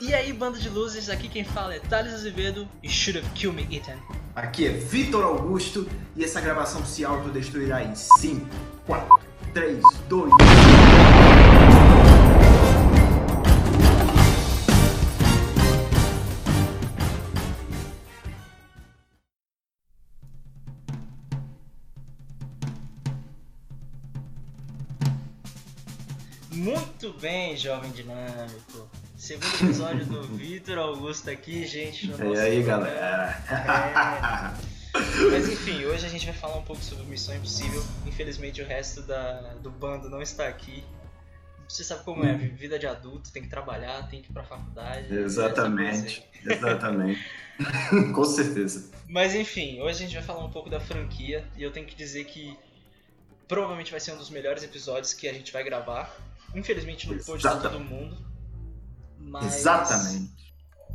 E aí, banda de luzes, aqui quem fala é Thales Azevedo e Should Have Killed Me Ethan. Aqui é Vitor Augusto e essa gravação se autodestruirá em 5, 4, 3, 2, Muito bem, jovem dinâmico. Segundo episódio do Vitor Augusto aqui, gente. No E aí, programa. galera? É. Mas enfim, hoje a gente vai falar um pouco sobre Missão Impossível. Infelizmente o resto da, do bando não está aqui. Você sabe como é, vida de adulto, tem que trabalhar, tem que ir pra faculdade. Exatamente, essa coisa aí. exatamente. Com certeza. Mas enfim, hoje a gente vai falar um pouco da franquia e eu tenho que dizer que provavelmente vai ser um dos melhores episódios que a gente vai gravar. Infelizmente não pôde estar todo mundo. Mas Exatamente.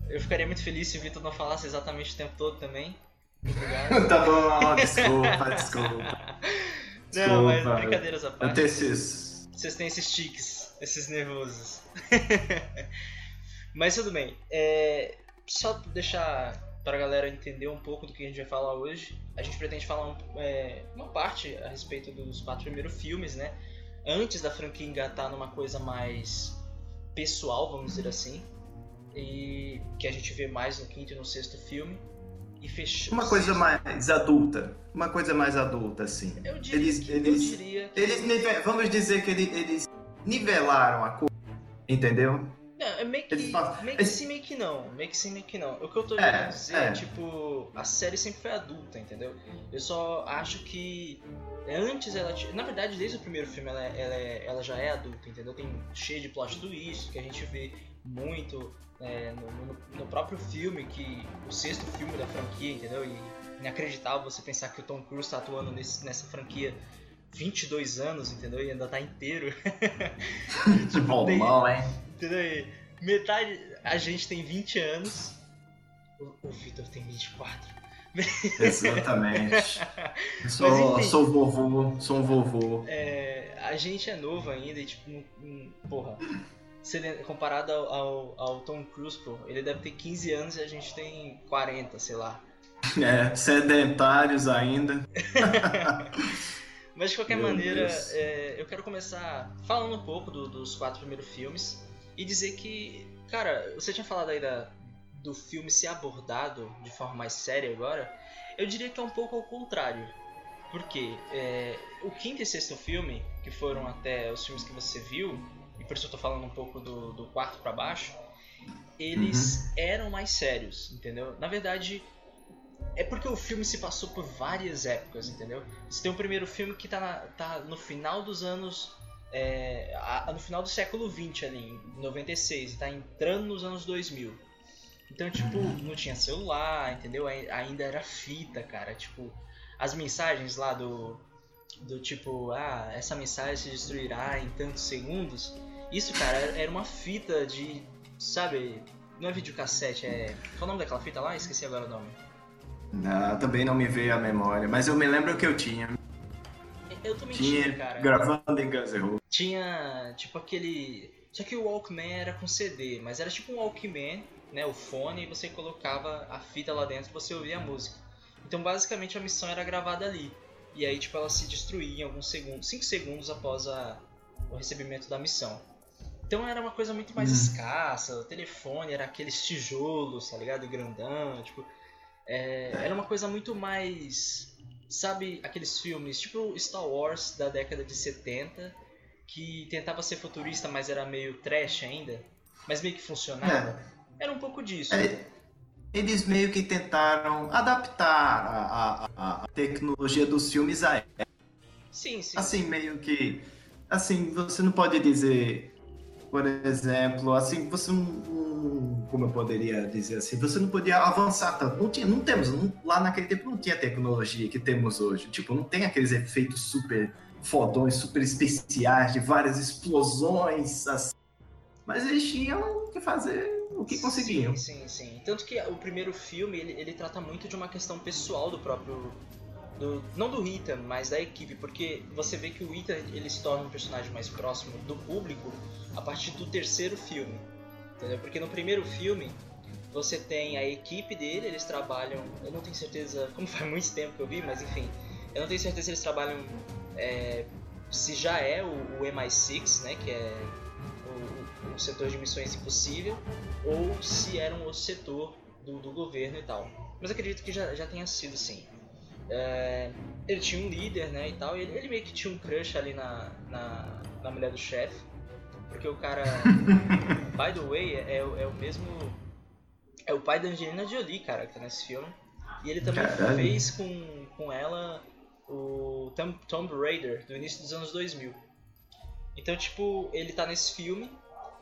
eu ficaria muito feliz se o Vitor não falasse exatamente o tempo todo também. Obrigado. Tá bom, desculpa, desculpa. não, mas Desculpa. brincadeiras à Eu parte. tenho esses. Vocês têm esses tiques, esses nervosos. Mas tudo bem. É, só deixar pra galera entender um pouco do que a gente vai falar hoje, a gente pretende falar um- é, uma parte a respeito dos quatro primeiros filmes, né? Antes da franquia engatar numa coisa mais pessoal, vamos dizer assim. E que a gente vê mais no quinto e no sexto filme. E fechou. Uma coisa mais adulta. Uma coisa mais adulta, assim. Eu diria, Eles- que, eles- eu diria que Eles nive- Vamos dizer que ele- eles nivelaram a coisa. Entendeu? É meio que, meio que eles- sim, meio que não. Meio que sim, meio que não. O que eu tô É, querendo dizer é. é, tipo, a série sempre foi adulta, entendeu? Eu só acho que antes ela tinha. Na verdade, desde o primeiro filme ela, é- ela, é- ela já é adulta, entendeu? Tem cheio de plot twist que a gente vê muito é, no, no- no próprio filme, que o sexto filme da franquia, entendeu? E inacreditável você pensar que o Tom Cruise tá atuando nesse, nessa franquia 22 anos, entendeu? E ainda tá inteiro. Tipo, Bom, hein? Entendeu? Metade. A gente tem 20 anos. O, o Vitor tem 24. Exatamente. Sou, enfim. sou vovô, sou um vovô. É, a gente é novo ainda e, tipo, não- não- porra. Comparado ao, ao, ao Tom Cruise, pô, ele deve ter 15 anos e a gente tem 40, sei lá. É, sedentários ainda. Mas de qualquer Meu maneira, é, eu quero começar falando um pouco do- dos quatro primeiros filmes e dizer que, cara, você tinha falado aí da, do filme ser abordado de forma mais séria agora. Eu diria que é um pouco ao contrário. Porque é, o quinto e sexto filme, que foram até os filmes que você viu, e por isso eu tô falando um pouco do, do quarto pra baixo, eles eram mais sérios, entendeu? Na verdade, é porque o filme se passou por várias épocas, entendeu? Você tem o primeiro filme que tá, na- tá no final dos anos. É, a- no final do século XX ali, em 96, e tá entrando nos anos 2000. Então, tipo, não tinha celular, entendeu? Ai- Ainda era fita, cara. Tipo, as mensagens lá do. Do tipo, ah, essa mensagem se destruirá em tantos segundos. Isso, cara, era uma fita de. Sabe? Não é videocassete, é. Qual é o nome daquela fita lá? Esqueci agora o nome. Ah, também não me veio a memória, mas eu me lembro que eu tinha. Eu tô mentindo, Tinha cara. gravando em Guns N' Roses. tinha tipo aquele. Só que o Walkman era com CD, mas era tipo um Walkman, né? O fone, e você colocava a fita lá dentro e você ouvia a música. Então basicamente a missão era gravada ali. E aí tipo ela se destruía em alguns segundos, 5 segundos após a, o recebimento da missão. Então era uma coisa muito mais Hum. escassa, o telefone era aqueles tijolos, tá ligado? Grandão, tipo. é, era uma coisa muito mais. Sabe aqueles filmes tipo Star Wars da década de 70, que tentava ser futurista, mas era meio trash ainda, mas meio que funcionava? Era um pouco disso. É, eles meio que tentaram adaptar a, a- a- a tecnologia dos filmes a Sim, sim. assim meio que assim você não pode dizer por exemplo assim você não como eu poderia dizer assim você não podia avançar tanto não tinha não temos não- lá naquele tempo não tinha tecnologia que temos hoje tipo não tem aqueles efeitos super fodões super especiais de várias explosões assim. mas eles tinham que fazer o que conseguiam Sim, sim, sim. Tanto que o primeiro filme, ele, ele trata muito de uma questão pessoal do próprio... Do, não do Ethan, mas da equipe, porque você vê que o Ethan ele se torna um personagem mais próximo do público a partir do terceiro filme. entendeu? Porque no primeiro filme você tem a equipe dele, eles trabalham. Eu não tenho certeza, como faz muito tempo que eu vi, mas enfim, eu não tenho certeza se eles trabalham. É, se já é o, o MI6, né, que é o, o, setor de missões impossível, ou se era um outro setor do, do governo e tal. Mas acredito que já, já tenha sido sim. É, ele tinha um líder, né, e tal, e ele, ele, meio que tinha um crush ali na, na, na mulher do chefe, porque o cara, by the way, é, é, o mesmo, é o pai da Angelina Jolie, cara, que tá nesse filme, e ele também Caralho. fez com, com ela o Tom, Tomb Raider, do início dos anos 2000. Então, tipo, ele tá nesse filme,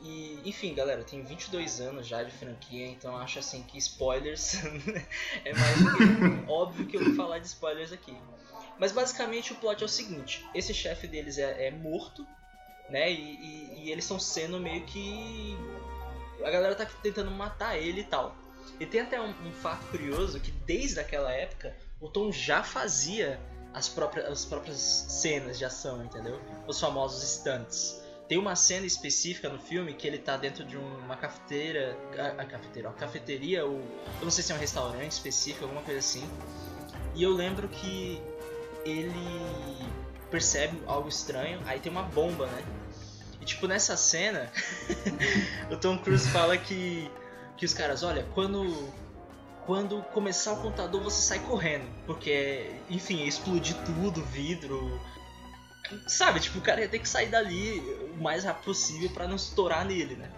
e, enfim, galera, tem 22 anos já de franquia, então acho assim que spoilers é mais do que óbvio que eu falar de spoilers aqui. Mas basicamente o plot é o seguinte: esse chefe deles é, é morto, né? E, e, e eles estão sendo meio que. A galera tá tentando matar ele e tal. E tem até um, um fato curioso que desde aquela época o Tom já fazia as próprias, as próprias cenas de ação, entendeu? Os famosos stunts. Tem uma cena específica no filme que ele tá dentro de uma cafeteira. A, a cafeteira, a cafeteria, ou. Eu não sei se é um restaurante específico, alguma coisa assim. E eu lembro que ele percebe algo estranho, aí tem uma bomba, né? E tipo, nessa cena, o Tom Cruise fala que, que os caras, olha, quando quando começar o contador você sai correndo, porque, enfim, explodir tudo, vidro, Sabe, tipo, o cara ia ter que sair dali o mais rápido possível para não estourar nele, né?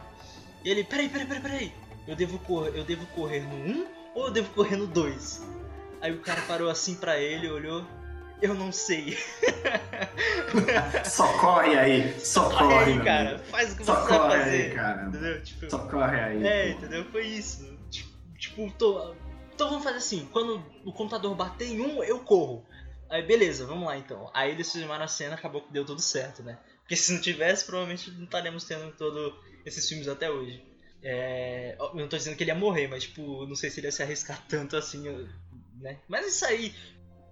E ele, peraí, peraí, peraí, peraí. Eu devo correr, eu devo correr no 1 ou eu devo correr no 2? Aí o cara parou assim pra ele, olhou. Eu não sei. Socorre aí, socorre aí, cara. Faz o que socorre você vai fazer. Aí, cara. Entendeu? Tipo, socorre aí. É, pô. entendeu? Foi isso. Tipo, tipo, tô. Então vamos fazer assim, quando o computador bater em um, eu corro. Aí beleza, vamos lá então. Aí eles filmaram a cena, acabou que deu tudo certo, né? Porque se não tivesse, provavelmente não estaríamos tendo todos esses filmes até hoje. É... Eu não tô dizendo que ele ia morrer, mas tipo, não sei se ele ia se arriscar tanto assim, né? Mas isso aí,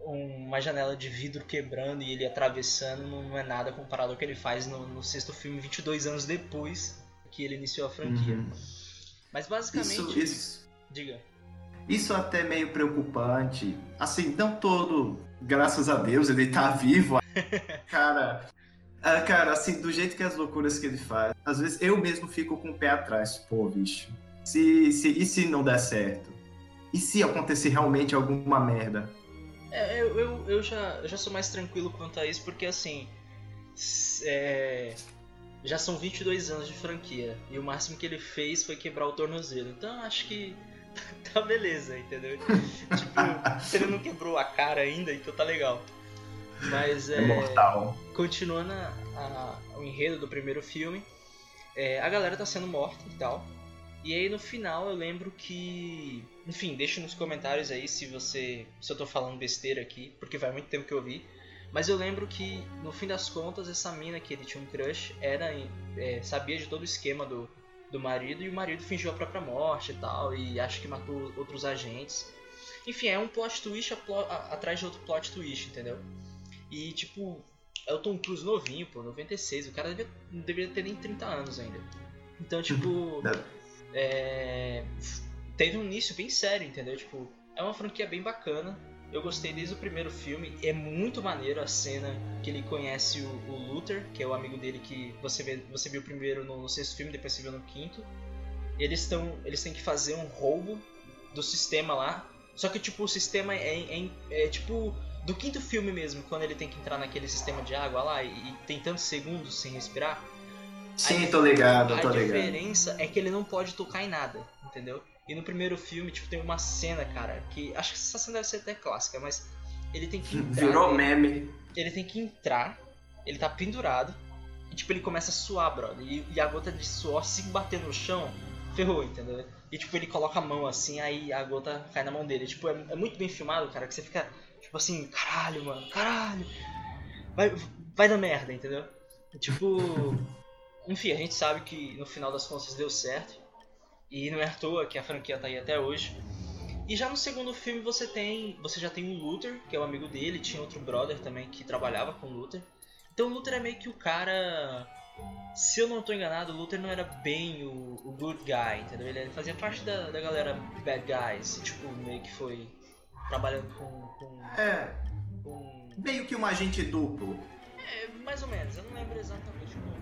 uma janela de vidro quebrando e ele atravessando, não é nada comparado ao que ele faz no, no sexto filme, 22 anos depois que ele iniciou a franquia. Uhum. Mas basicamente. Isso, isso... Diga. Isso é até meio preocupante. Assim, não todo, graças a Deus, ele tá vivo. cara, é, cara, assim, do jeito que as loucuras que ele faz, às vezes eu mesmo fico com o pé atrás. Pô, bicho, se, se, e se não der certo? E se acontecer realmente alguma merda? É, eu, eu, eu, já, eu já sou mais tranquilo quanto a isso, porque assim. É, já são 22 anos de franquia. E o máximo que ele fez foi quebrar o tornozelo. Então acho que tá beleza, entendeu? tipo, se ele não quebrou a cara ainda, então tá legal. Mas é. é mortal. Continuando a, a, o enredo do primeiro filme, é, a galera tá sendo morta e tal. E aí no final eu lembro que. Enfim, deixa nos comentários aí se você. se eu tô falando besteira aqui, porque faz muito tempo que eu vi. Mas eu lembro que, no fim das contas, essa mina que ele tinha um crush era, é, sabia de todo o esquema do, do marido e o marido fingiu a própria morte e tal, e acho que matou outros agentes. Enfim, é um plot twist atrás de outro plot twist, entendeu? E tipo, é o Tom Cruise novinho, pô, 96, o cara devia, não deveria ter nem 30 anos ainda. Então, tipo, é, teve um início bem sério, entendeu? Tipo, é uma franquia bem bacana. Eu gostei desde o primeiro filme. É muito maneiro a cena que ele conhece o, o Luther, que é o amigo dele que você, vê, você viu primeiro no, no sexto filme, depois você viu no quinto. Eles, estão eles têm que fazer um roubo do sistema lá. Só que, tipo, o sistema é, é, é, tipo do quinto filme mesmo, quando ele tem que entrar naquele sistema de água lá e, e tem tantos segundos sem respirar. Sim, tô ligado, tô ligado. A diferença é que ele não pode tocar em nada, entendeu? E no primeiro filme, tipo, tem uma cena, cara, que. Acho que essa cena deve ser até clássica, mas ele tem que entrar. Virou meme. Ele tem que entrar, ele tá pendurado, e tipo, ele começa a suar, brother. E, e a gota de suor se bater no chão, ferrou, entendeu? E tipo, ele coloca a mão assim, aí a gota cai na mão dele. Tipo, é, é muito bem filmado, cara, que você fica, tipo assim, caralho, mano, caralho. Vai, vai dar merda, entendeu? Tipo. Enfim, a gente sabe que no final das contas deu certo. E não é à toa que a franquia tá aí até hoje. E já no segundo filme você tem, você já tem o Luther, que é o amigo dele, tinha outro brother também que trabalhava com o Luther. Então o Luther é meio que o cara se eu não tô enganado, o Luther não era bem o, o good guy, entendeu? Ele fazia parte da, da galera bad guys, tipo, meio que foi trabalhando com. com é. Com... Meio que um agente duplo. É, mais ou menos, eu não lembro exatamente como,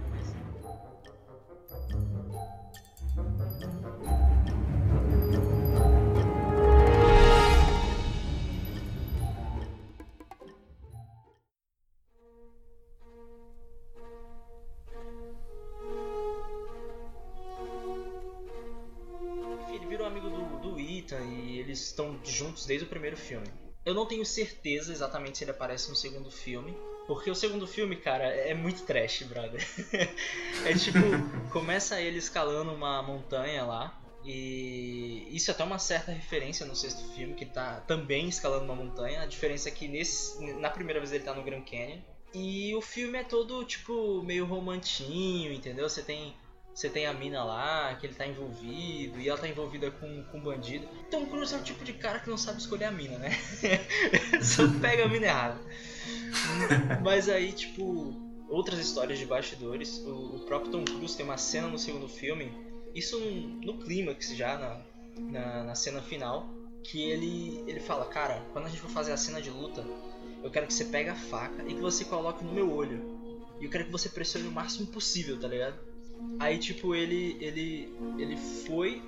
eles estão juntos desde o primeiro filme. Eu não tenho certeza exatamente se ele aparece no segundo filme, porque o segundo filme, cara, é muito trash, brother. é tipo, começa ele escalando uma montanha lá, e isso é até uma certa referência no sexto filme, que tá também escalando uma montanha. A diferença é que nesse, na primeira vez ele tá no Grand Canyon. E o filme é todo, tipo, meio romantinho, entendeu? Você tem você tem a mina lá, que ele tá envolvido, e ela tá envolvida com, com um bandido. Tom Cruise é o tipo de cara que não sabe escolher a mina, né? Só pega a mina errada. Mas aí, tipo, outras histórias de bastidores. O, o, próprio Tom Cruise tem uma cena no segundo filme, isso no, no clímax já, na, na, na cena final, que ele, ele fala, cara, quando a gente for fazer a cena de luta, eu quero que você pegue a faca e que você coloque no meu olho. E eu quero que você pressione o máximo possível, tá ligado? Aí, tipo, ele, ele, ele foi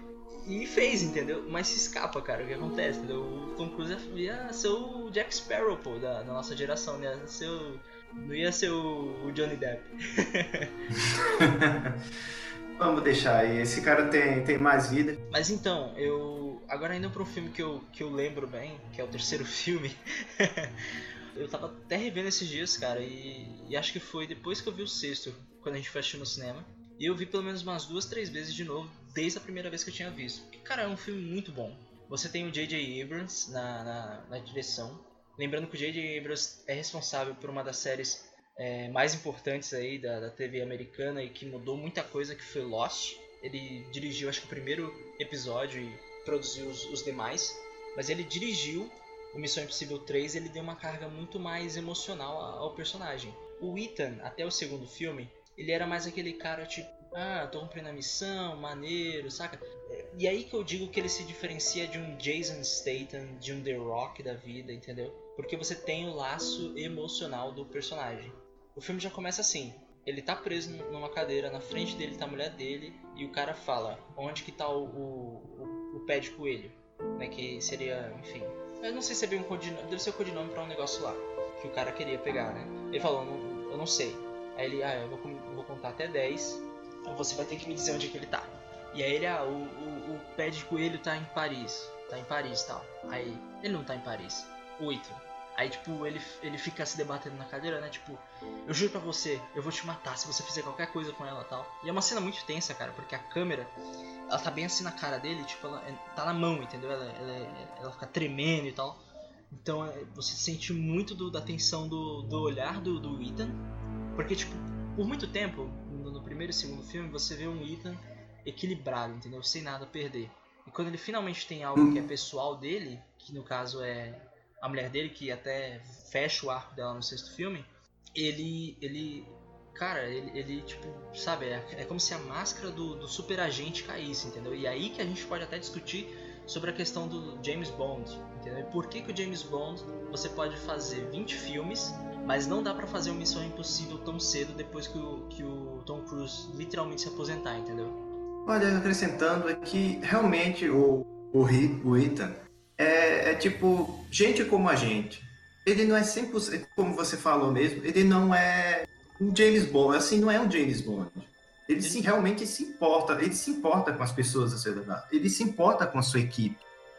e fez, entendeu? Mas se escapa, cara, o que acontece, entendeu? O Tom Cruise ia ser o Jack Sparrow, pô, da, da nossa geração, né? Ser o, não ia ser o, o Johnny Depp. Vamos deixar aí, esse cara tem, tem mais vida. Mas então, eu. Agora indo pra um filme que eu, que eu lembro bem, que é o terceiro filme. eu tava até revendo esses dias, cara, e, e acho que foi depois que eu vi o sexto, quando a gente foi assistir no cinema. E eu vi pelo menos umas duas, três vezes de novo, desde a primeira vez que eu tinha visto. Porque, cara, é um filme muito bom. Você tem o J.J. Abrams na, na, na direção. Lembrando que o J.J. Abrams é responsável por uma das séries é, mais importantes aí da, da TV americana e que mudou muita coisa, que foi Lost. Ele dirigiu, acho que o primeiro episódio e produziu os, os demais. Mas ele dirigiu o Missão Impossível 3 ele deu uma carga muito mais emocional ao personagem. O Ethan, até o segundo filme, ele era mais aquele cara tipo, ah, tô cumprindo a missão, maneiro, saca? E aí que eu digo que ele se diferencia de um Jason Statham, de um The Rock da vida, entendeu? Porque você tem o laço emocional do personagem. O filme já começa assim, ele tá preso numa cadeira, na frente dele tá a mulher dele, e o cara fala, onde que tá o, o, o pé de coelho? Né, que seria, enfim... Eu não sei se é bem um codinome, deve ser o um codinome pra um negócio lá, que o cara queria pegar, né? Ele falou, eu não sei. Aí ele, ah, eu vou, eu vou contar até 10, então você vai ter que me dizer onde é que ele tá. E aí ele, ah, o, o, o pé de coelho tá em Paris. Tá em Paris tal. Aí, ele não tá em Paris. 8. Aí, tipo, ele, ele fica se debatendo na cadeira, né? Tipo, eu juro pra você, eu vou te matar se você fizer qualquer coisa com ela tal. E é uma cena muito tensa, cara, porque a câmera, ela tá bem assim na cara dele, tipo, ela é, tá na mão, entendeu? Ela, ela, ela fica tremendo e tal. Então, é, você sente muito do, da tensão do, do olhar do, do Ethan porque, tipo, por muito tempo, no, primeiro e segundo filme, você vê um Ethan equilibrado, entendeu? Sem nada a perder. E quando ele finalmente tem algo que é pessoal dele, que no caso é a mulher dele, que até fecha o arco dela no sexto filme, ele. ele. Cara, ele, ele tipo, sabe, é, é como se a máscara do, do super agente caísse, entendeu? E aí que a gente pode até discutir sobre a questão do James Bond, entendeu? E por que, que o James Bond você pode fazer 20 filmes mas não dá para fazer uma Missão Impossível tão cedo depois que o, que o Tom Cruise literalmente se aposentar, entendeu? Olha, acrescentando é que realmente o, o, o Ethan é, é tipo gente como a gente. Ele não é 100%, como você falou mesmo, ele não é um James Bond, assim, não é um James Bond. Ele realmente se importa, ele se importa com as pessoas, ele se importa com a sua equipe.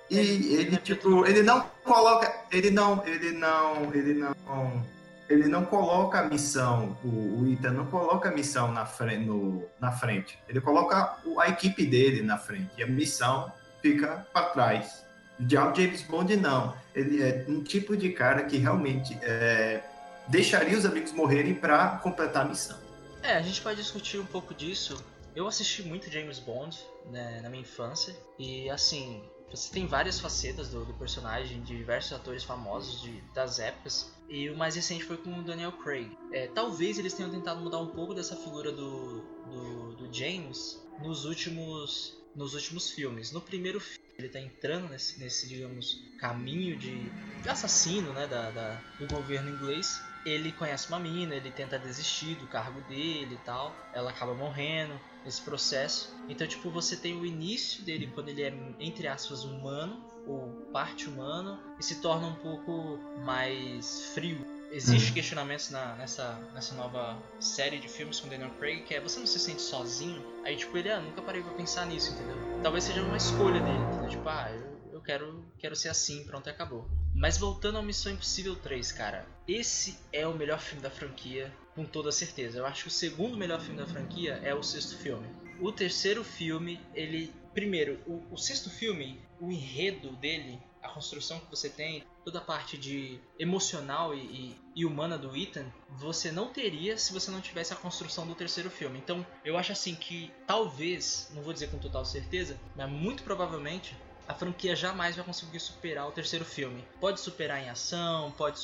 E ele, tipo, ele não coloca, ele não, ele não, ele não ele não coloca a missão, o, o Ita não coloca a missão na frente, no, na frente. Ele coloca a equipe dele na frente. E a missão fica para trás. Já o James Bond não. Ele é um tipo de cara que realmente é, deixaria os amigos morrerem para completar a missão. É, a gente pode discutir um pouco disso. Eu assisti muito James Bond né, na minha infância. E assim, você tem várias facetas do, do personagem, de diversos atores famosos de, das épocas. E o mais recente foi com o Daniel Craig. É, talvez eles tenham tentado mudar um pouco dessa figura do, do, do James nos últimos, nos últimos filmes. No primeiro filme, ele está entrando nesse, nesse, digamos, caminho de assassino né, da, da, do governo inglês ele conhece uma mina, ele tenta desistir do cargo dele e tal, ela acaba morrendo nesse processo. Então, tipo, você tem o início dele quando ele é, entre aspas, humano, ou parte humano, e se torna um pouco mais frio. Existem uhum. questionamentos na, nessa, nessa nova série de filmes com Daniel Craig que é você não se sente sozinho? Aí, tipo, ele, ah, nunca parei pra pensar nisso, entendeu? Talvez seja uma escolha dele, entendeu? Tipo, ah, eu, quero, quero ser assim, pronto, acabou. Mas voltando ao Missão Impossível 3, cara, esse é o melhor filme da franquia, com toda certeza. Eu acho que o segundo melhor filme da franquia é o sexto filme. O terceiro filme, ele. Primeiro, o, o sexto filme, o enredo dele, a construção que você tem, toda a parte de emocional e, e, e, humana do Ethan, você não teria se você não tivesse a construção do terceiro filme. Então, eu acho assim que talvez, não vou dizer com total certeza, mas muito provavelmente a franquia jamais vai conseguir superar o terceiro filme. Pode superar em ação, pode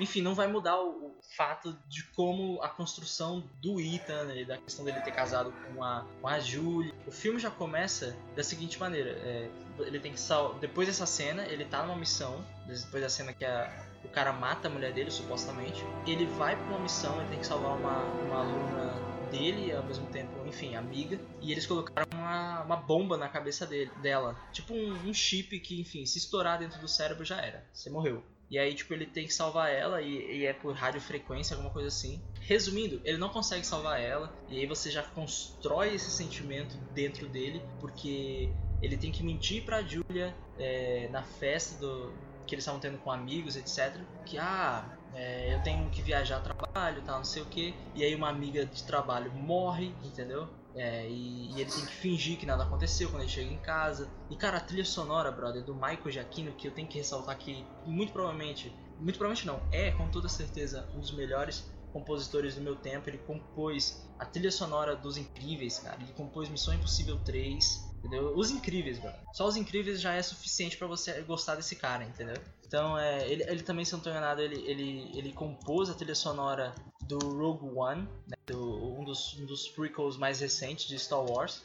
enfim, não vai mudar o, fato de como a construção do Ethan, né, da questão dele ter casado com a, com a Julie. O filme já começa da seguinte maneira: é, ele tem que sal... depois dessa cena, ele tá numa missão, depois da cena que a, o cara mata a mulher dele, supostamente. Ele vai pra uma missão, ele tem que salvar uma, uma aluna dele e ao mesmo tempo, enfim, amiga. E eles colocaram uma, uma bomba na cabeça dele, dela. Tipo um, um chip que, enfim, se estourar dentro do cérebro já era. Você morreu. E aí, tipo, ele tem que salvar ela e, e, é por radiofrequência, alguma coisa assim. Resumindo, ele não consegue salvar ela. E aí você já constrói esse sentimento dentro dele, porque ele tem que mentir pra Julia é, na festa do, que eles estavam tendo com amigos, etc. Que, ah, é, eu tenho que viajar a trabalho, tal, não sei o que. E aí uma amiga de trabalho morre, entendeu? É, e, e, ele tem que fingir que nada aconteceu quando ele chega em casa. E cara, a trilha sonora, brother, do Michael Giacchino, que eu tenho que ressaltar que muito provavelmente, muito provavelmente não, é com toda certeza um dos melhores compositores do meu tempo. Ele compôs a trilha sonora dos Incríveis, cara. Ele compôs Missão Impossível 3, entendeu? Os Incríveis, brother. Só os Incríveis já é suficiente para você gostar desse cara, entendeu? Então, é, ele, ele também, se não estou enganado, ele, ele, ele compôs a trilha sonora do Rogue One, né, do, um, dos, um dos prequels mais recentes de Star Wars.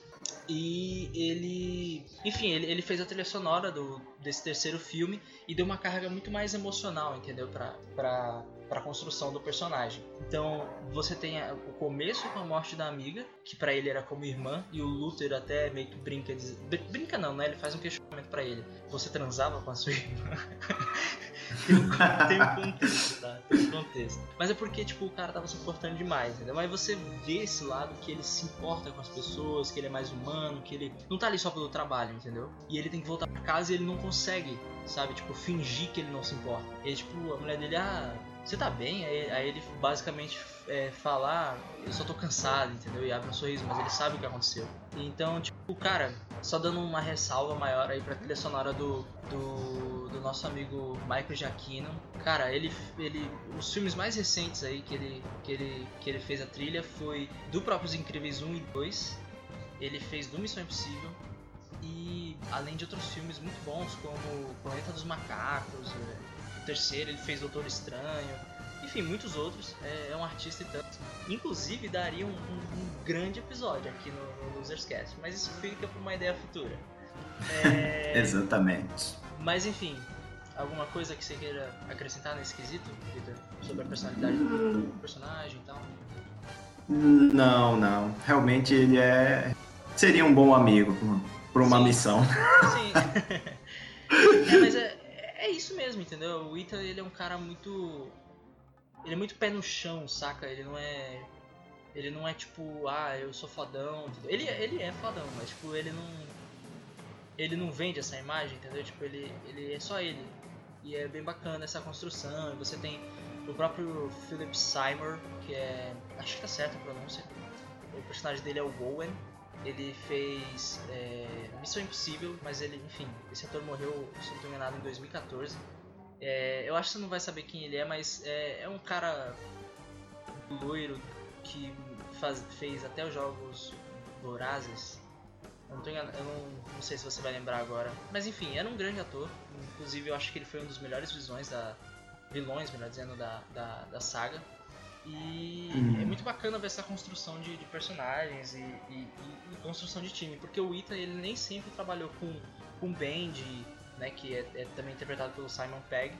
E ele. Enfim, ele, ele fez a trilha sonora do, desse terceiro filme e deu uma carga muito mais emocional, entendeu? Pra, pra, para a construção do personagem. Então você tem o começo com a morte da amiga, que para ele era como irmã, e o Luther até meio que brinca, diz... brinca não, né? Ele faz um questionamento para ele: você transava com a sua irmã? tem, um, contexto, tá? Tem um contexto. Mas é porque tipo o cara tava se importando demais, entendeu? Mas você vê esse lado que ele se importa com as pessoas, que ele é mais humano, que ele não tá ali só pelo trabalho, entendeu? E ele tem que voltar para casa e ele não consegue, sabe? Tipo fingir que ele não se importa. E tipo a mulher dele ah você tá bem? Aí, ele basicamente é, falar, ah, eu só tô cansado, entendeu? E abre um sorriso, mas ele sabe o que aconteceu. Então, tipo, cara, só dando uma ressalva maior aí pra trilha sonora do, do, do nosso amigo Michael Giacchino. Cara, ele, ele. Os filmes mais recentes aí que ele, que, ele, que ele fez a trilha foi do próprios Incríveis 1 e 2. Ele fez do Missão Impossível. E além de outros filmes muito bons, como Planeta dos Macacos, é, terceiro ele fez Doutor Estranho, enfim, muitos outros. É, é um artista e tanto. Inclusive, daria um, um, um grande episódio aqui no, no Loserscast, mas isso fica para uma ideia futura. É... Exatamente. Mas enfim, alguma coisa que você queira acrescentar nesse quesito, Victor? Sobre a personalidade do personagem e tal? Não, não. Realmente ele é. Seria um bom amigo para uma Sim. missão. Sim. é, mas é, é isso mesmo, entendeu? O Ethan, ele é um cara muito. Ele é muito pé no chão, saca? Ele não é. Ele não é tipo, ah, eu sou fodão. Ele, ele é fodão, mas tipo, ele não. Ele não vende essa imagem, entendeu? Tipo, ele, ele é só ele. E é bem bacana essa construção. E você tem o próprio Philip Seymour, que é. Acho que tá certa a pronúncia. O personagem dele é o Owen ele fez é, Missão Impossível, mas ele, enfim, esse ator morreu, se não em 2014. É, eu acho que você não vai saber quem ele é, mas é, é um cara loiro que faz, fez até os jogos Vorazes. Eu não, engan... eu não, não sei se você vai lembrar agora. Mas enfim, era um grande ator. Inclusive eu acho que ele foi um dos melhores visões da. vilões, melhor dizendo, da, da, da saga. E Uhum. é muito bacana ver essa construção de, de personagens e, e- e- e construção de time, porque o Ita ele nem sempre trabalhou com, com Band, né, que é, é também interpretado pelo Simon Pegg,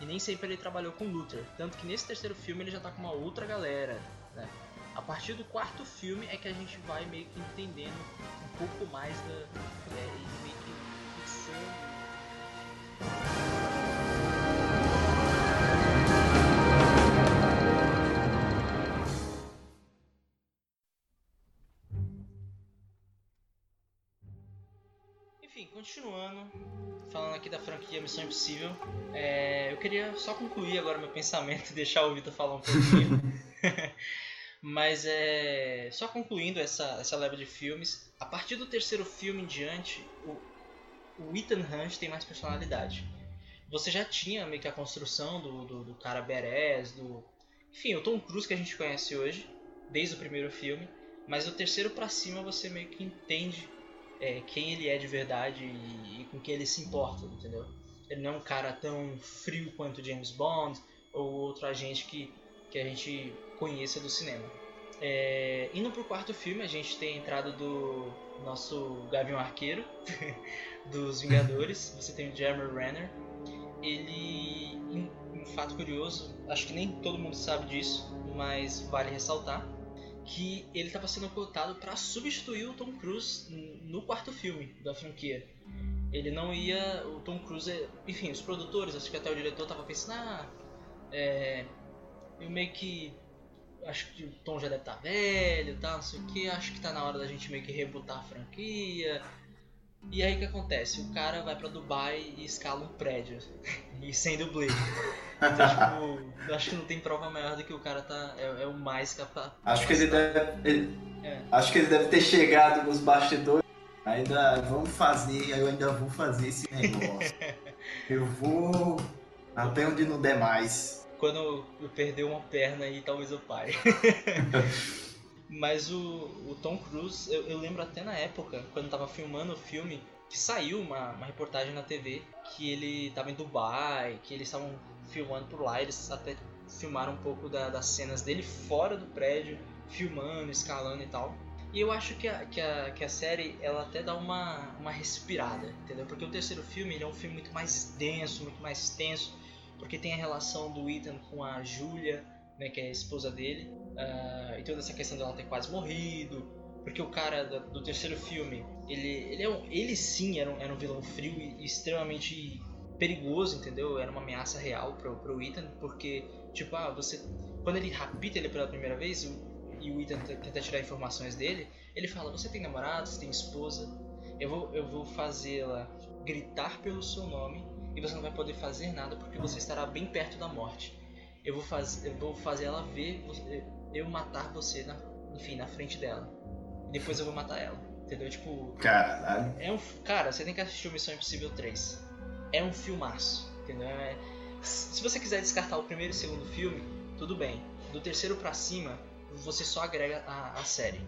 e nem sempre ele trabalhou com Luther. Tanto que nesse terceiro filme ele já tá com uma outra galera. Né? A partir do quarto filme é que a gente vai meio que entendendo um pouco mais da. É, e meio que fixando. Continuando, falando aqui da franquia Missão Impossível, é, eu queria só concluir agora meu pensamento e deixar o Vitor falar um pouquinho. Mas é. Só concluindo essa, essa leva de filmes, a partir do terceiro filme em diante, o, o Ethan Hunt tem mais personalidade. Você já tinha meio que a construção do, do, do cara Beres, do. Enfim, o Tom Cruise que a gente conhece hoje, desde o primeiro filme, mas do terceiro pra cima você meio que entende é, quem ele é de verdade e, e com quem ele se importa, entendeu? Ele não é um cara tão frio quanto James Bond ou outro agente que, que a gente conheça do cinema. É, indo pro quarto filme, a gente tem a entrada do nosso Gavião Arqueiro, dos Vingadores. Você tem o Jeremy Renner. Ele, um, um fato curioso, acho que nem todo mundo sabe disso, mas vale ressaltar que ele estava sendo cotado para substituir o Tom Cruise no quarto filme da franquia. Ele não ia. O Tom Cruise. Enfim, os produtores, acho que até o diretor tava pensando, ah. É, eu meio que. Acho que o Tom já deve estar velho e tal, não sei o que. Acho que tá na hora da gente meio que rebutar a franquia. E aí o que acontece? O cara vai pra Dubai e escala um prédio. e sem dublê. Então, tipo, eu acho que não tem prova maior do que o cara tá. É, é o mais capaz. Acho que ele deve. ele- É. Acho que ele deve ter chegado nos bastidores. Ainda vamos fazer, eu ainda vou fazer esse negócio. eu vou até onde não der mais. quando eu perder uma perna e talvez eu pare. Mas o, o Tom Cruise, eu, eu lembro até na época, quando tava filmando o filme, que saiu uma, uma reportagem na TV que ele tava em Dubai, que eles estavam filmando por lá, eles até filmaram um pouco da- das cenas dele fora do prédio, filmando, escalando e tal. E eu acho que a, que a, que a série ela até dá uma, uma respirada, entendeu? Porque o terceiro filme ele é um filme muito mais denso, muito mais tenso, porque tem a relação do Ethan com a Julia, né, que é a esposa dele, ah, e toda essa questão dela ter quase morrido, porque o cara da- do, terceiro filme, ele, ele, é um, ele sim era um, era um vilão frio e extremamente perigoso, entendeu? Era uma ameaça real pro, pro Ethan, porque, tipo, ah, você. Quando ele rapita ele pela primeira vez, o, e o Ethan tenta tirar informações dele, ele fala: Você tem namorado, você tem esposa, eu vou, eu vou fazê-la gritar pelo seu nome e você não vai poder fazer nada porque você estará bem perto da morte. Eu vou, faz, eu vou fazer ela ver você- eu matar você, na, enfim, na frente dela. E depois eu vou matar ela. Entendeu? Tipo, Caralho. é um. Cara, você tem que assistir o Missão Impossível 3. É um filmaço, entendeu? É- se você quiser descartar o primeiro e o segundo filme, tudo bem. Do terceiro pra cima, você só agrega a, a série.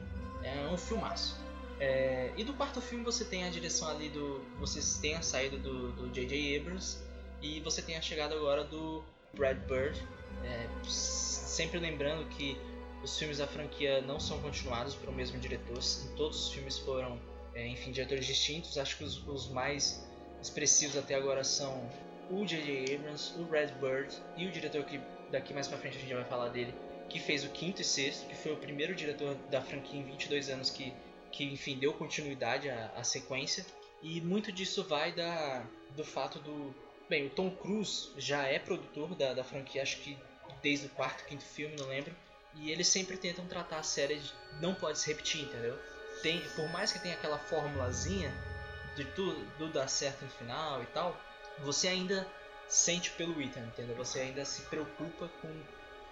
É um filmaço. É, e do quarto filme você tem a direção ali do. Vocês têm a saída do J.J. Abrams e você tem a chegada agora do Brad Bird. É, sempre lembrando que os filmes da franquia não são continuados pelo mesmo diretor. Todos os filmes foram, é, enfim, diretores distintos. Acho que os, os mais expressivos até agora são o J.J. Abrams, o Brad Bird e o diretor que daqui mais pra frente a gente vai falar dele, que fez o quinto e sexto, que foi o primeiro diretor da franquia em 22 anos que, que enfim, deu continuidade à, à sequência. E muito disso vai da, do fato do. Bem, o Tom Cruise já é produtor da, da franquia, acho que desde o quarto, quinto filme, não lembro. E eles sempre tentam tratar a série de não pode se repetir, entendeu? Tem, por mais que tenha aquela formulazinha de tudo, dar certo no final e tal, você ainda sente pelo Ethan, entendeu? Você ainda se preocupa com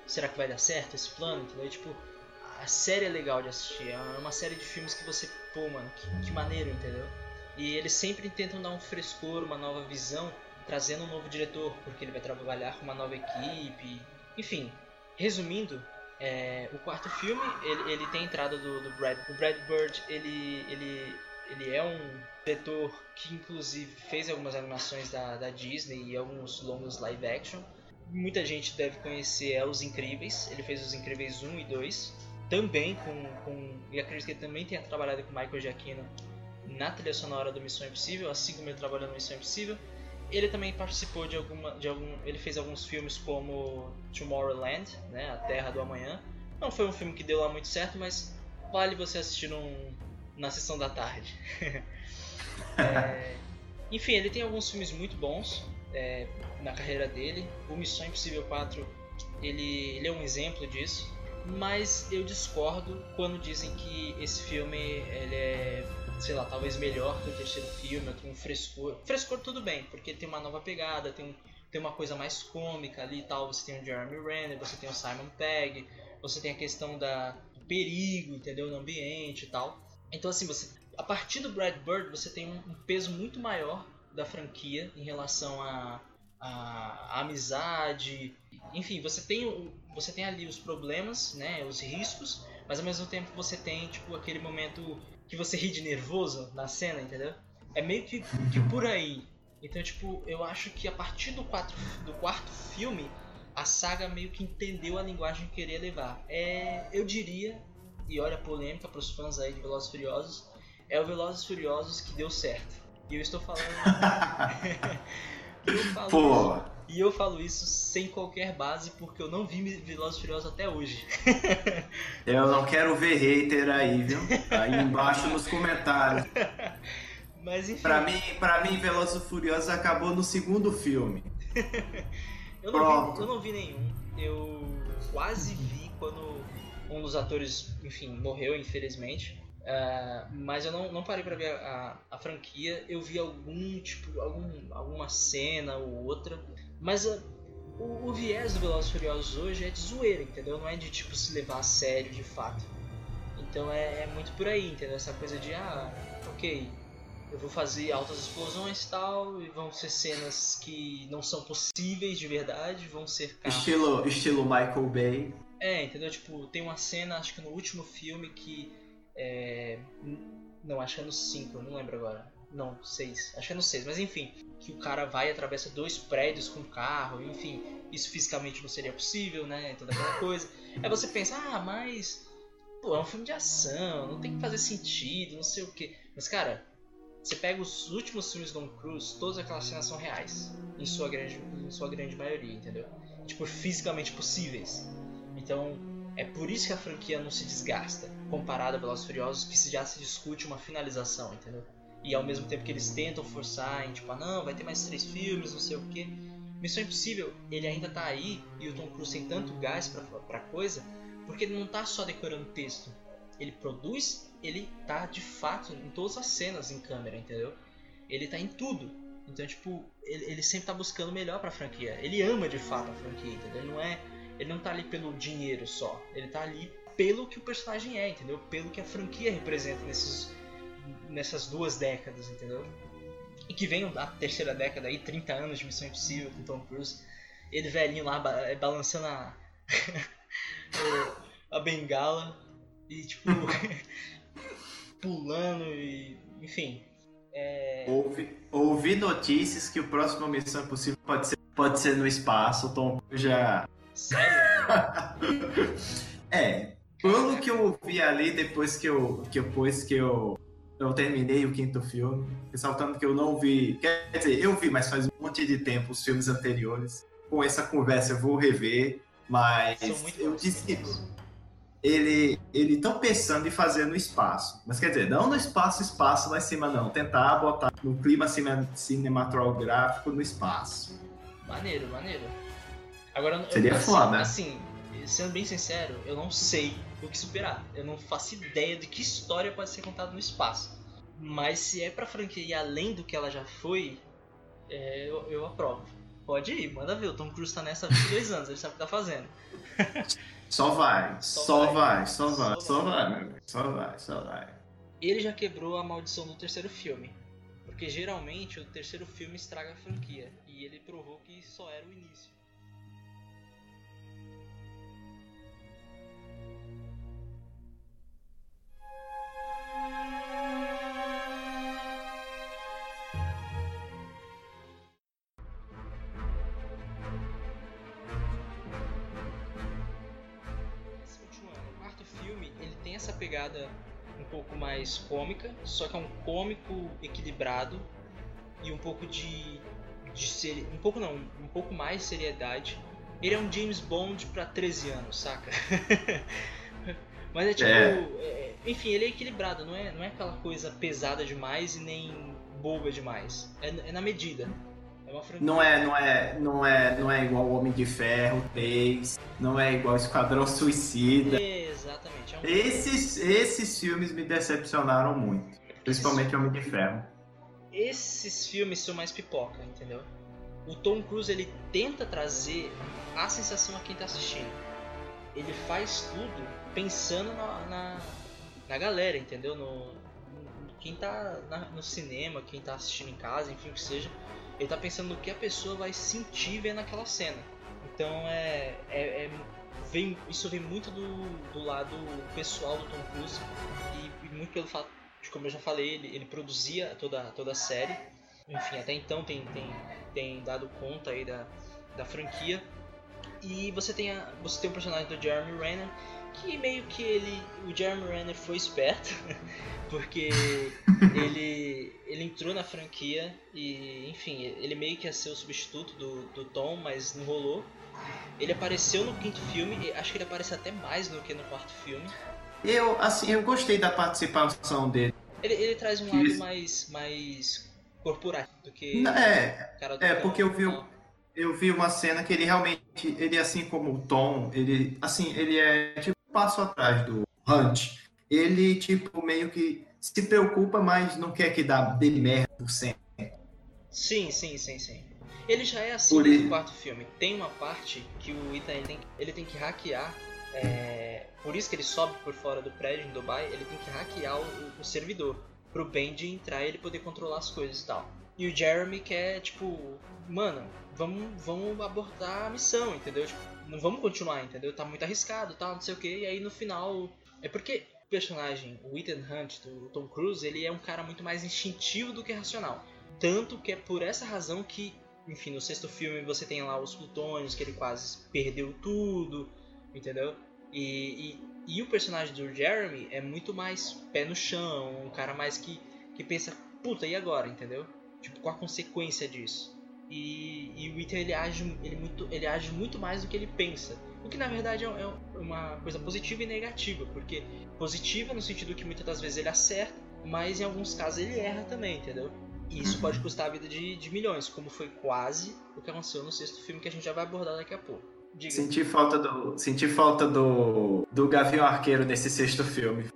será que vai dar certo esse plano, entendeu? Tipo, a série é legal de assistir, é uma série de filmes que você, pô, mano, que, que maneiro, entendeu? E eles sempre tentam dar um frescor, uma nova visão, trazendo um novo diretor, porque ele vai trabalhar com uma nova equipe, enfim. Resumindo, é, o quarto filme, ele, ele tem entrada do, do Brad. O Brad Bird, ele, ele, ele é um diretor que inclusive fez algumas animações da, da Disney e alguns longos live action. Muita gente deve conhecer é Os Incríveis, ele fez Os Incríveis 1 e 2, também com, com e acredito que ele também tenha trabalhado com Michael Giacchino na trilha sonora do Missão Impossível, assim como ele trabalhou no Missão Impossível. Ele também participou de alguma, de algum, ele fez alguns filmes como Tomorrowland, né, A Terra do Amanhã. Não foi um filme que deu lá muito certo, mas vale você assistir num, na sessão da tarde. é, enfim, ele tem alguns filmes muito bons é, na carreira dele. O Missão Impossível 4, ele, ele é um exemplo disso. Mas eu discordo quando dizem que esse filme ele é sei lá, talvez melhor que o terceiro filme, tem um frescor. Frescor tudo bem, porque tem uma nova pegada, tem, tem uma coisa mais cômica ali e tal. Você tem o Jeremy Renner, você tem o Simon Pegg, você tem a questão da, do perigo, entendeu? No ambiente e tal. Então, assim, você, a partir do Brad Bird, você tem um, um peso muito maior da franquia em relação a, a, a amizade. Enfim, você tem, você tem ali os problemas, né, os riscos, mas ao mesmo tempo você tem tipo aquele momento que você ri de nervoso na cena, entendeu? É meio que, que por aí. Então, tipo, eu acho que a partir do, quatro, do quarto filme, a saga meio que entendeu a linguagem que queria levar. É, eu diria, e olha a polêmica para os fãs aí de Velozes Furiosos, é o Velozes Furiosos que deu certo. E eu estou falando. eu falo Pô. E eu falo isso sem qualquer base, porque eu não vi Velozes Furiosos até hoje. eu não quero ver hater aí, viu? Aí embaixo nos comentários. Mas enfim. Pra mim, pra mim Velozes Furiosos acabou no segundo filme. eu, não vi, eu não vi nenhum. Eu quase vi quando um dos atores, enfim, morreu, infelizmente. Uh, mas eu não, não parei para ver a, a, a, franquia. Eu vi algum tipo, algum, alguma cena ou outra. Mas uh, o, o, viés do Velozes Furiosos hoje é de zoeira, entendeu? Não é de tipo se levar a sério de fato. Então é, é muito por aí, entendeu? Essa coisa de ah, ok, eu vou fazer altas explosões e tal, e vão ser cenas que não são possíveis de verdade, vão ser carros. Estilo, estilo Michael Bay. É, entendeu? Tipo, tem uma cena, acho que no último filme que é... Não, acho que é no 5, não lembro agora. Não, 6. Acho que é no 6, mas enfim. Que o cara vai e atravessa dois prédios com um carro, enfim. Isso fisicamente não seria possível, né? Toda aquela coisa. Aí você pensa, ah, mas. Pô, é um filme de ação, não tem que fazer sentido, não sei o que. Mas, cara, você pega os últimos filmes do Tom Cruise, todas aquelas cenas são reais. Em sua grande, em sua grande maioria, entendeu? Tipo, fisicamente possíveis. Então, é por isso que a franquia não se desgasta, comparada a Velozes Furiosos, que já se discute uma finalização, entendeu? E ao mesmo tempo que eles tentam forçar em tipo, ah, não, vai ter mais três filmes, não sei o que. Missão Impossível, ele ainda tá aí e o Tom Cruise tem tanto gás pra, pra coisa, porque ele não tá só decorando texto. Ele produz, ele tá de fato em todas as cenas em câmera, entendeu? Ele tá em tudo. Então, tipo, ele, ele sempre tá buscando o melhor pra franquia. Ele ama de fato a franquia, entendeu? Ele não é ele não tá ali pelo dinheiro só. Ele tá ali pelo que o personagem é, entendeu? Pelo que a franquia representa nesses, nessas duas décadas, entendeu? E que vem a terceira década aí, 30 anos de Missão Impossível com Tom Cruise. Ele velhinho lá é, balançando a, a bengala e tipo pulando e enfim. É... Ouvi, ouvi notícias que o próximo Missão Impossível pode ser, pode ser no espaço. O Tom Cruise já Sério? é. Pelo que eu vi ali depois que eu, que depois que eu, eu terminei o quinto filme, ressaltando que eu não vi. Quer dizer, eu vi, mas faz um monte de tempo os filmes anteriores. Com essa conversa eu vou rever, mas eu disse que ele ele estão pensando em fazer no espaço. Mas quer dizer, não no espaço, espaço lá em cima, não. Tentar botar no clima cinematográfico no espaço. Maneiro, maneiro. Agora, Seria eu, assim, foda. Assim, sendo bem sincero, eu não sei o que superar. Eu não faço ideia de que história pode ser contada no espaço. Mas se é pra franquia ir além do que ela já foi, é, eu, eu, aprovo. Pode ir, manda ver. O Tom Cruise tá nessa há 22 anos, ele sabe o que tá fazendo. Só vai, só, vai, só vai, só vai. Só vai, só vai. Ele já quebrou a maldição do terceiro filme. Porque geralmente o terceiro filme estraga a franquia. E ele provou que só era o início. Pegada um pouco mais cômica, só que é um cômico equilibrado e um pouco de, de ser, um pouco não, um pouco mais de seriedade. Ele é um James Bond para 13 anos, saca? Mas é tipo, é. É, enfim, ele é equilibrado, não é, não é aquela coisa pesada demais e nem boba demais. É, é na medida. É não é, não é, não é, não é igual Homem de Ferro 3, não é igual Esquadrão Suicida. Exatamente. É um... esses, esses filmes me decepcionaram muito, principalmente Homem de Ferro. Esses filmes são mais pipoca, entendeu? O Tom Cruise ele tenta trazer a sensação a quem tá assistindo. Ele faz tudo pensando na, na, na galera, entendeu? No, no quem tá na, no cinema, quem tá assistindo em casa, enfim, o que seja. Ele tá pensando no que a pessoa vai sentir vendo aquela cena. Então é, é, é vem, isso vem muito do, do lado pessoal do Tom Cruise e, e, muito pelo fato de como eu já falei, ele, ele produzia toda, toda a série. Enfim, até então tem, tem, tem dado conta aí da, da franquia. E você tem, a, você tem o personagem do Jeremy Renner que meio que ele, o Jeremy Renner foi esperto, porque ele, ele entrou na franquia e, enfim, ele meio que ia ser o substituto do, do Tom, mas não rolou. Ele apareceu no quinto filme, acho que ele aparece até mais do que no quarto filme. Eu, assim, eu gostei da participação dele. Ele, ele traz um lado mais, mais corporativo do que é, é porque eu vi, eu vi uma cena que ele realmente, ele assim como o Tom, ele, assim, ele é tipo passo atrás do Hunt. Ele, tipo, meio que se preocupa, mas não quer que dá de merda por sempre. Sim, sim, sim, sim. Ele já é assim por no quarto filme. Tem uma parte que o Ethan ele tem, ele tem que hackear. É, por isso que ele sobe por fora do prédio em Dubai. Ele tem que hackear o, o servidor pro Benji entrar e ele poder controlar as coisas e tal. E o Jeremy quer, tipo, mano, vamos, vamos abordar a missão, entendeu? Tipo, não vamos continuar, entendeu? Tá muito arriscado, tal, não sei o que. E aí no final. É porque o personagem, o Ethan Hunt, do Tom Cruise, ele é um cara muito mais instintivo do que racional. Tanto que é por essa razão que, enfim, no sexto filme você tem lá os plutônios, que ele quase perdeu tudo, entendeu? E, e, e o personagem do Jeremy é muito mais pé no chão, um cara mais que, que pensa, puta, e agora, entendeu? Tipo, qual a consequência disso? E, e o Ethan ele age, ele, muito, ele age muito mais do que ele pensa. O que na verdade é, é uma coisa positiva e negativa, porque positiva no sentido que muitas das vezes ele acerta, mas em alguns casos ele erra também, entendeu? E isso pode uhum. custar a vida de, de milhões, como foi quase o que aconteceu no sexto filme que a gente já vai abordar daqui a pouco. Diga. Senti falta do. Senti falta do. do Gavião Arqueiro nesse sexto filme.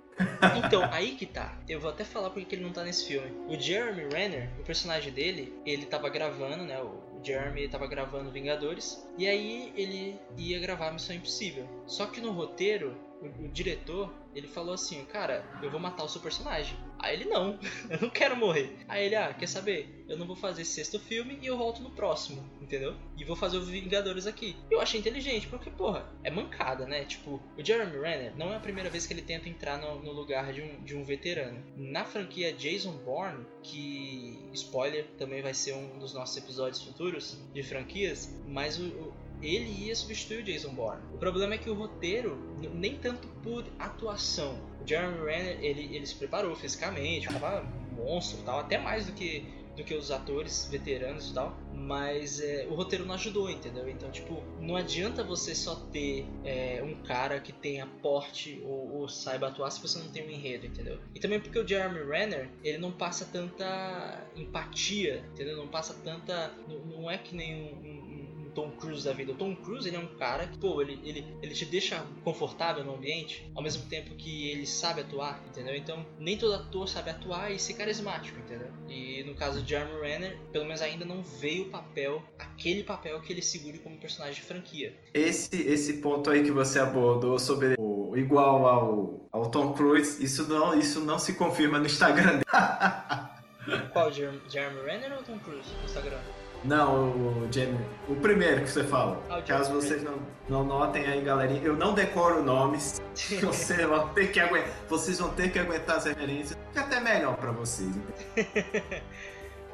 Então, aí que tá. Eu vou até falar porque ele não tá nesse filme. O Jeremy Renner, o personagem dele, ele tava gravando, né? O Jeremy tava gravando Vingadores. E aí ele ia gravar Missão Impossível. Só que no roteiro, o, o diretor, ele falou assim, cara, eu vou matar o seu personagem. Aí ele, não, eu não quero morrer. Aí ele, ah, quer saber? Eu não vou fazer esse sexto filme e eu volto no próximo, entendeu? E vou fazer os Vingadores aqui. Eu achei inteligente, porque, porra, é mancada, né? Tipo, o Jeremy Renner não é a primeira vez que ele tenta entrar no, no lugar de um, de um veterano. Na franquia Jason Bourne, que, spoiler, também vai ser um dos nossos episódios futuros de franquias, mas o ele ia substituir o Jason Bourne. O problema é que o roteiro, nem tanto por atuação, o Jeremy Renner ele, ele se preparou fisicamente, tava monstro, tal, até mais do que do que os atores veteranos e tal, mas é, o roteiro não ajudou, entendeu? Então, tipo, não adianta você só ter é, um cara que tenha porte ou, ou, saiba atuar se você não tem um enredo, entendeu? E também porque o Jeremy Renner, ele não passa tanta empatia, entendeu? Não passa tanta... Não, não é que nem um, um Tom Cruise da vida. O Tom Cruise ele é um cara que, pô, ele, ele, ele te deixa confortável no ambiente, ao mesmo tempo que ele sabe atuar, entendeu? Então, nem todo ator sabe atuar e ser carismático, entendeu? E no caso de Jeremy Renner, pelo menos ainda não veio o papel, aquele papel que ele segure como personagem de franquia. Esse, esse ponto aí que você abordou sobre o igual ao, ao Tom Cruise, isso não, isso não se confirma no Instagram dele. Qual, Jeremy Renner ou Tom Cruise no Instagram? Não, o Jamie. O primeiro que você fala. Ah, Caso vocês não, não notem aí, galerinha, eu não decoro nomes. vocês vão ter que aguentar. Vocês vão ter que aguentar as referências. Que é até melhor pra vocês.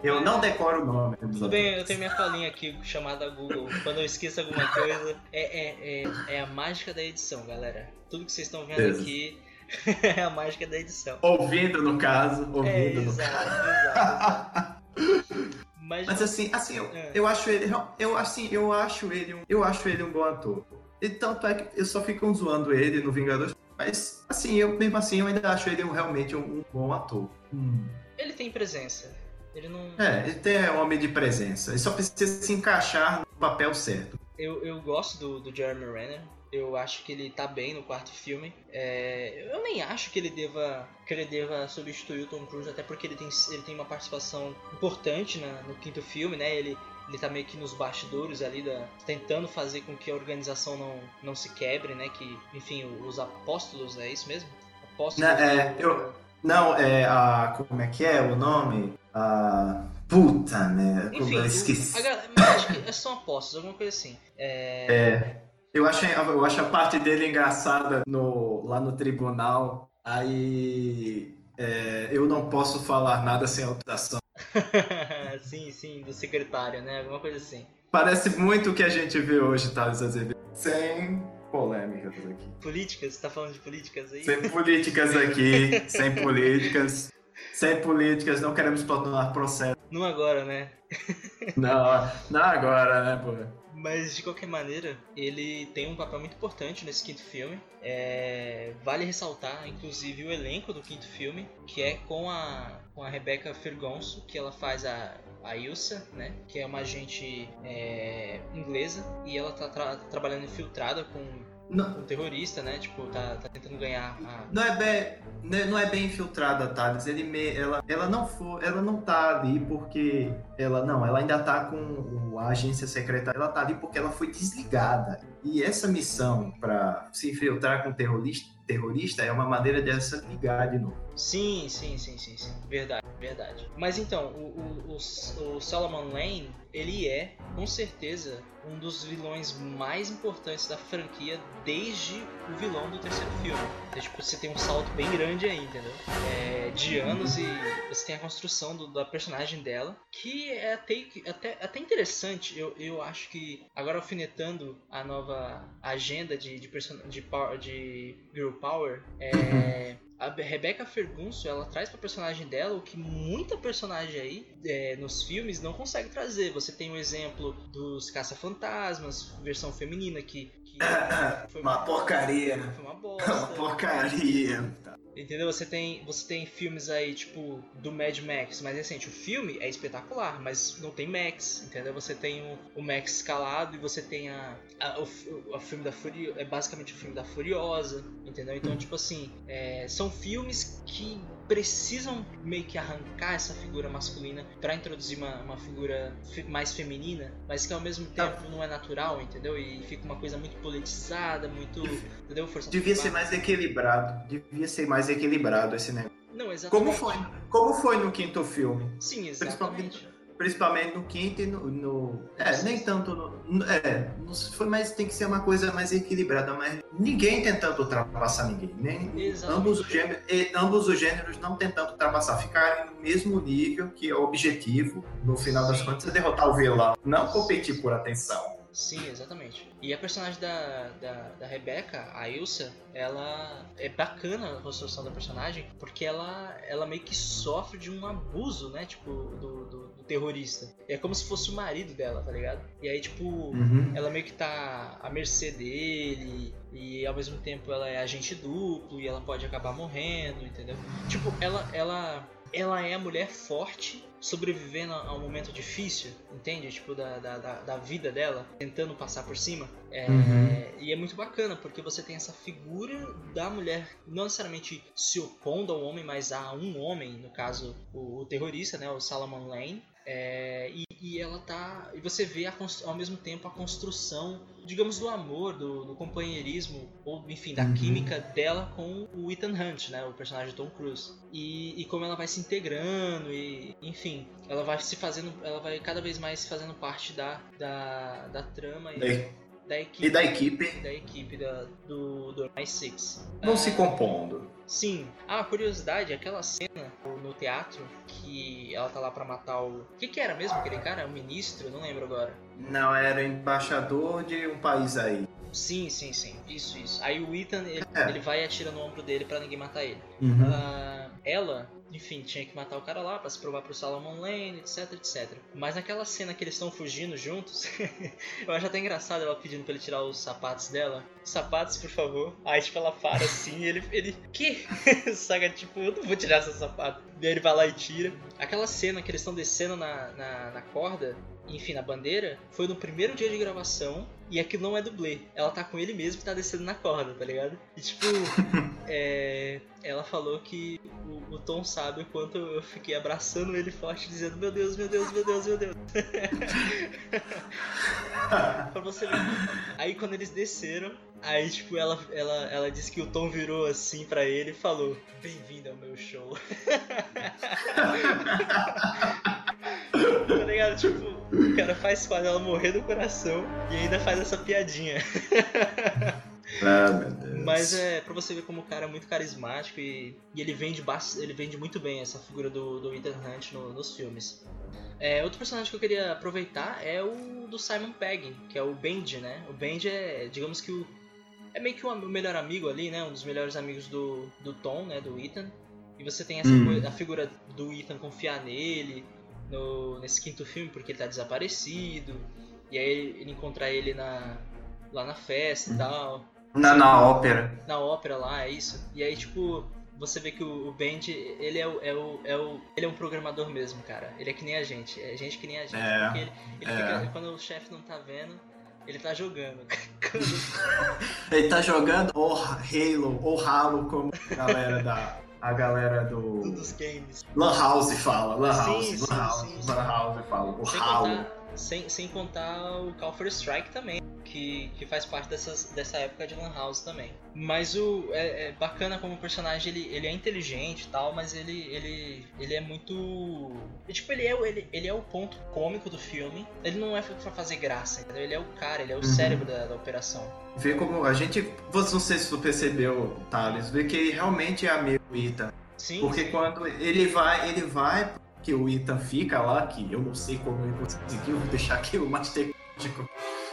Eu não decoro o nome. Tudo bem, eu tenho minha falinha aqui chamada Google. Quando eu esqueço alguma coisa, é, é, é, é a mágica da edição, galera. Tudo que vocês estão vendo aqui é a mágica da edição. Ouvindo, no caso. Ouvindo, é, no exato, caso. exato. Mas, Mas assim, assim, eu, É. eu acho ele. Eu, assim, eu acho ele um, eu acho ele um bom ator. E tanto é que eu só fico zoando ele no Vingadores. Mas assim, eu mesmo assim eu ainda acho ele um- realmente um, um bom ator. Hum. ele tem presença. Ele não. É, ele tem um homem de presença. Ele só precisa se encaixar no papel certo. Eu, eu gosto do, do Jeremy Renner. Eu acho que ele tá bem no quarto filme. É, eu nem acho que ele deva que ele deva substituir o Tom Cruise, até porque ele tem, ele tem uma participação importante na- no quinto filme, né? Ele, ele tá meio que nos bastidores ali, da, tentando fazer com que a organização não, não se quebre, né? Que, enfim, os apóstolos, é isso mesmo? Apóstolos. Né, é, eu- Não, é a. Como é que é o nome? A. Puta, né? Enfim, eu esqueci. a acho que são apóstolos, alguma coisa assim. É, É, eu acho, eu acho a parte dele engraçada no, lá no tribunal. Aí é, eu não posso falar nada sem autorização. sim, sim, do secretário, né? Alguma coisa assim. Parece muito o que a gente vê hoje, Thales Azevedo. Sem polêmicas aqui. Políticas? Você tá falando de políticas aí? Sem políticas aqui, sem políticas. Sem políticas, não queremos tornar processo. Não agora, né? Não, não agora, né, pô? Mas de qualquer maneira, ele tem um papel muito importante nesse quinto filme. É, Vale ressaltar, inclusive, o elenco do quinto filme, que é com a, com a Rebecca Fergonso, que ela faz a, a Ilsa, né? Que é uma agente é, inglesa, e ela tá tra- trabalhando infiltrada com Não, um terrorista, né? Tipo, tá, tá tentando ganhar a, não é bem, né, não é bem infiltrada, Thales. Ele me, ela, ela não for, ela não tá ali porque ela não, ela ainda tá com o- a agência secreta. Ela tá ali porque ela foi desligada. E essa missão para se infiltrar com terrorista, terrorista é uma maneira dessa ligar de novo. Sim, sim, sim, sim, sim. Verdade, verdade. Mas então, o, o, o, o Solomon Lane, ele é, com certeza, um dos vilões mais importantes da franquia desde o vilão do terceiro filme. Então, tipo, você tem um salto bem grande aí, entendeu? É, de anos e você tem a construção do- da personagem dela, que é até, até, até interessante. Eu, eu acho que, agora alfinetando a nova agenda de, de, person- de, power- de Girl Power, é, a Rebecca Ferguson ela traz pra personagem dela o que muita personagem aí é, nos filmes não consegue trazer. Você tem o exemplo dos Caça-Fantasmas, versão feminina, que, que foi Uma porcaria. foi uma Uma bosta. porcaria. Entendeu? Você tem, você tem filmes aí, tipo, do Mad Max mais recente. O filme é espetacular, mas não tem Max, entendeu? Você tem o, o Max escalado e você tem a, a- o, filme da Furiosa. É basicamente o filme da Furiosa, entendeu? Então, tipo assim, é, são filmes que precisam meio que arrancar essa figura masculina pra introduzir uma, uma figura fe- mais feminina, mas que ao mesmo tempo não é natural, entendeu? E fica uma coisa muito politizada, muito. Entendeu? Força Devia de ser mais equilibrado. Devia ser mais equilibrado esse negócio. Não, exatamente. Como foi? Como foi no quinto filme? Sim, exatamente. Principalmente no quinto e no. no- é, nem tanto no. É, foi mais, tem que ser uma coisa mais equilibrada, mas ninguém tentando ultrapassar ninguém. Nem, Exatamente. ambos, os gêneros, ambos os gêneros não tentando ultrapassar, ficarem no mesmo nível que é o objetivo, no final das contas, é derrotar o vilão, não competir por atenção. Sim, exatamente. E a personagem da, da, da Rebecca, a Ilsa, ela é bacana a construção da personagem, porque ela, ela meio que sofre de um abuso, né? Tipo, do, do, do terrorista. É como se fosse o marido dela, tá ligado? E aí, tipo, Uhum. ela meio que tá à mercê dele e ao mesmo tempo ela é agente duplo e ela pode acabar morrendo, entendeu? Tipo, ela ela ela é a mulher forte sobrevivendo a um momento difícil, entende? Tipo, da, da, da, da vida dela, tentando passar por cima. É, Uhum. E é muito bacana, porque você tem essa figura da mulher não necessariamente se opondo ao homem, mas a um homem, no caso, o, o terrorista, né? O Salomon Lane. É, e, e ela tá. E você vê ao mesmo tempo a construção, digamos, do amor, do, do companheirismo, ou enfim, da Uhum. química dela com o Ethan Hunt, né? O personagem de Tom Cruise. E, e como ela vai se integrando, e enfim, ela vai se fazendo. Ela vai cada vez mais se fazendo parte da, da, da trama e da equipe. e da equipe da equipe da, do, do Mais Six. não se compondo. Sim. Ah, curiosidade, aquela cena no teatro que ela tá lá pra matar o. O que, que era mesmo aquele cara? O ministro? Não lembro agora. Não, era embaixador de um país aí. Sim, sim, sim. Isso, isso. Aí o Ethan, ele, é. ele vai e atira no ombro dele para ninguém matar ele. Uhum. Uh, ela, enfim, tinha que matar o cara lá para se provar pro Salomon Lane, etc, etc. Mas naquela cena que eles estão fugindo juntos, eu acho até engraçado ela pedindo pra ele tirar os sapatos dela. Sapatos, por favor. Aí, tipo, ela para assim e ele, ele. Que? Saga, tipo, eu não vou tirar seus sapatos. Daí ele vai lá e tira. Aquela cena que eles estão descendo na, na, na corda, enfim, na bandeira, foi no primeiro dia de gravação e aquilo não é dublê. Ela tá com ele mesmo e tá descendo na corda, tá ligado? E tipo, é, ela falou que o, o, Tom sabe o quanto eu fiquei abraçando ele forte, dizendo: Meu Deus, meu Deus, meu Deus, meu Deus. pra você ver. Aí quando eles desceram, aí tipo, ela, ela, ela disse que o Tom virou assim pra ele e falou: Bem-vindo ao meu show. tá ligado? Tipo, o cara faz quase ela morrer do coração e ainda faz essa piadinha. Ah, meu Deus. Mas é pra você ver como o cara é muito carismático e, e ele, vende ele vende muito bem essa figura do, do Ethan Hunt no, nos filmes. É, outro personagem que eu queria aproveitar é o do Simon Pegg, que é o Benji, né? O Benji é, digamos que o. É meio que o melhor amigo ali, né? Um dos melhores amigos do, do Tom, né? Do Ethan. E você tem essa hum. coisa, a figura do Ethan confiar nele, no, nesse quinto filme porque ele tá desaparecido. E aí ele encontra ele na, lá na festa e tal. Na, na ópera. Na ópera lá, é isso. E aí, tipo, você vê que o, o Benji, ele é o, é, o, é o. Ele é um programador mesmo, cara. Ele é que nem a gente. É gente que nem a gente. É, porque ele, ele é. fica, quando o chefe não tá vendo, ele tá jogando. ele tá jogando ou Halo, ou Halo, como a galera da, a galera do. Dos games. Lan House fala, Lan House, sim, Lan sim, House, sim, Lan House fala, o Halo. Contar, sem, sem contar o Call for Strike também, que, que faz parte dessas, dessa época de Lan House também. Mas o é, é bacana como o personagem, ele, ele é inteligente e tal, mas ele, ele, ele é muito. Tipo, ele é, ele, ele é o ponto cômico do filme. Ele não é pra fazer graça, entendeu? Ele é o cara, ele é o uhum. cérebro da, da operação. Vê como a gente. Não sei se tu percebeu, Thales, vê que ele realmente é amigo Ethan. Sim. Porque quando ele vai, ele vai que o Ethan fica lá, que eu não sei como ele conseguiu deixar aquilo mais tecnológico.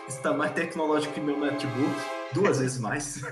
Está mais tecnológico que meu notebook, duas vezes mais.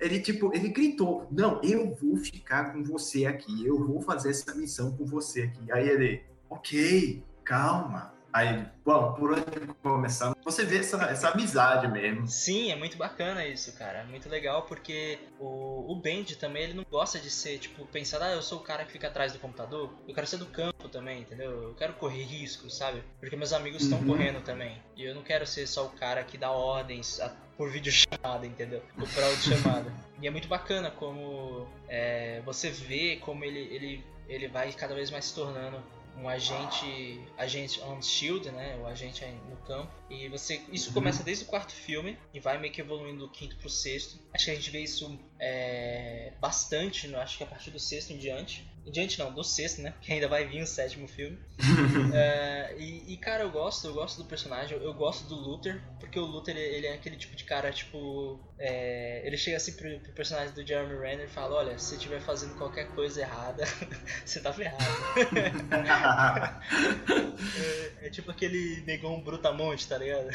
Ele, tipo, ele gritou: Não, eu vou ficar com você aqui, eu vou fazer essa missão com você aqui. Aí ele, ok, calma. Aí, bom, por onde começar? Você vê essa, essa amizade mesmo. Sim, é muito bacana isso, cara. É muito legal porque o, o Bendy também, ele não gosta de ser, tipo, pensar, ah, eu sou o cara que fica atrás do computador. Eu quero ser do campo também, entendeu? Eu quero correr risco, sabe? Porque meus amigos estão uhum. correndo também. E eu não quero ser só o cara que dá ordens a, por vídeo chamada, entendeu? Por áudio chamada. E é muito bacana como é, você vê como ele, ele, ele vai cada vez mais se tornando um agente agente on shield, né, o agente no campo. E você isso começa desde o quarto filme e vai meio que evoluindo do quinto pro sexto. Acho que a gente vê isso é, bastante, acho que a partir do sexto em diante. Em diante não, do sexto, né? Que ainda vai vir o sétimo filme. é, e, e, cara, eu gosto, eu gosto do personagem, eu, eu, gosto do Luther, porque o Luther ele é aquele tipo de cara, tipo. É, ele chega assim pro, pro, personagem do Jeremy Renner e fala: Olha, se você estiver fazendo qualquer coisa errada, você tá ferrado. é, é, tipo aquele negão brutamonte, tá ligado?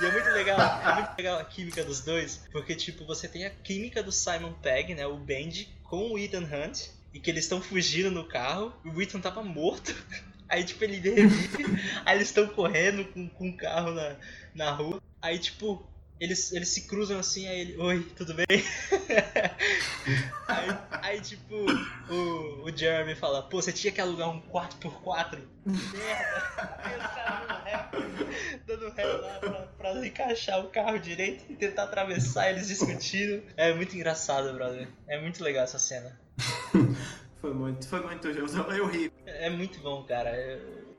E é muito legal, é muito legal a química dos dois, porque tipo, você tem a química do Simon Pegg, né? O Bendy, com o Ethan Hunt e que eles estão fugindo no carro, e o Ethan tava morto. Aí, tipo, ele revive, aí eles estão correndo com, com o carro na, na rua. Aí, tipo, eles, eles se cruzam assim, aí ele, oi, tudo bem? aí, aí, tipo, o, o Jeremy fala, pô, você tinha que alugar um 4x4? Merda! Aí os caras dando ré lá pra, pra encaixar o carro direito e tentar atravessar, eles discutindo. É muito engraçado, brother. É muito legal essa cena. foi muito, foi muito. Eu, eu ri. É muito bom, cara.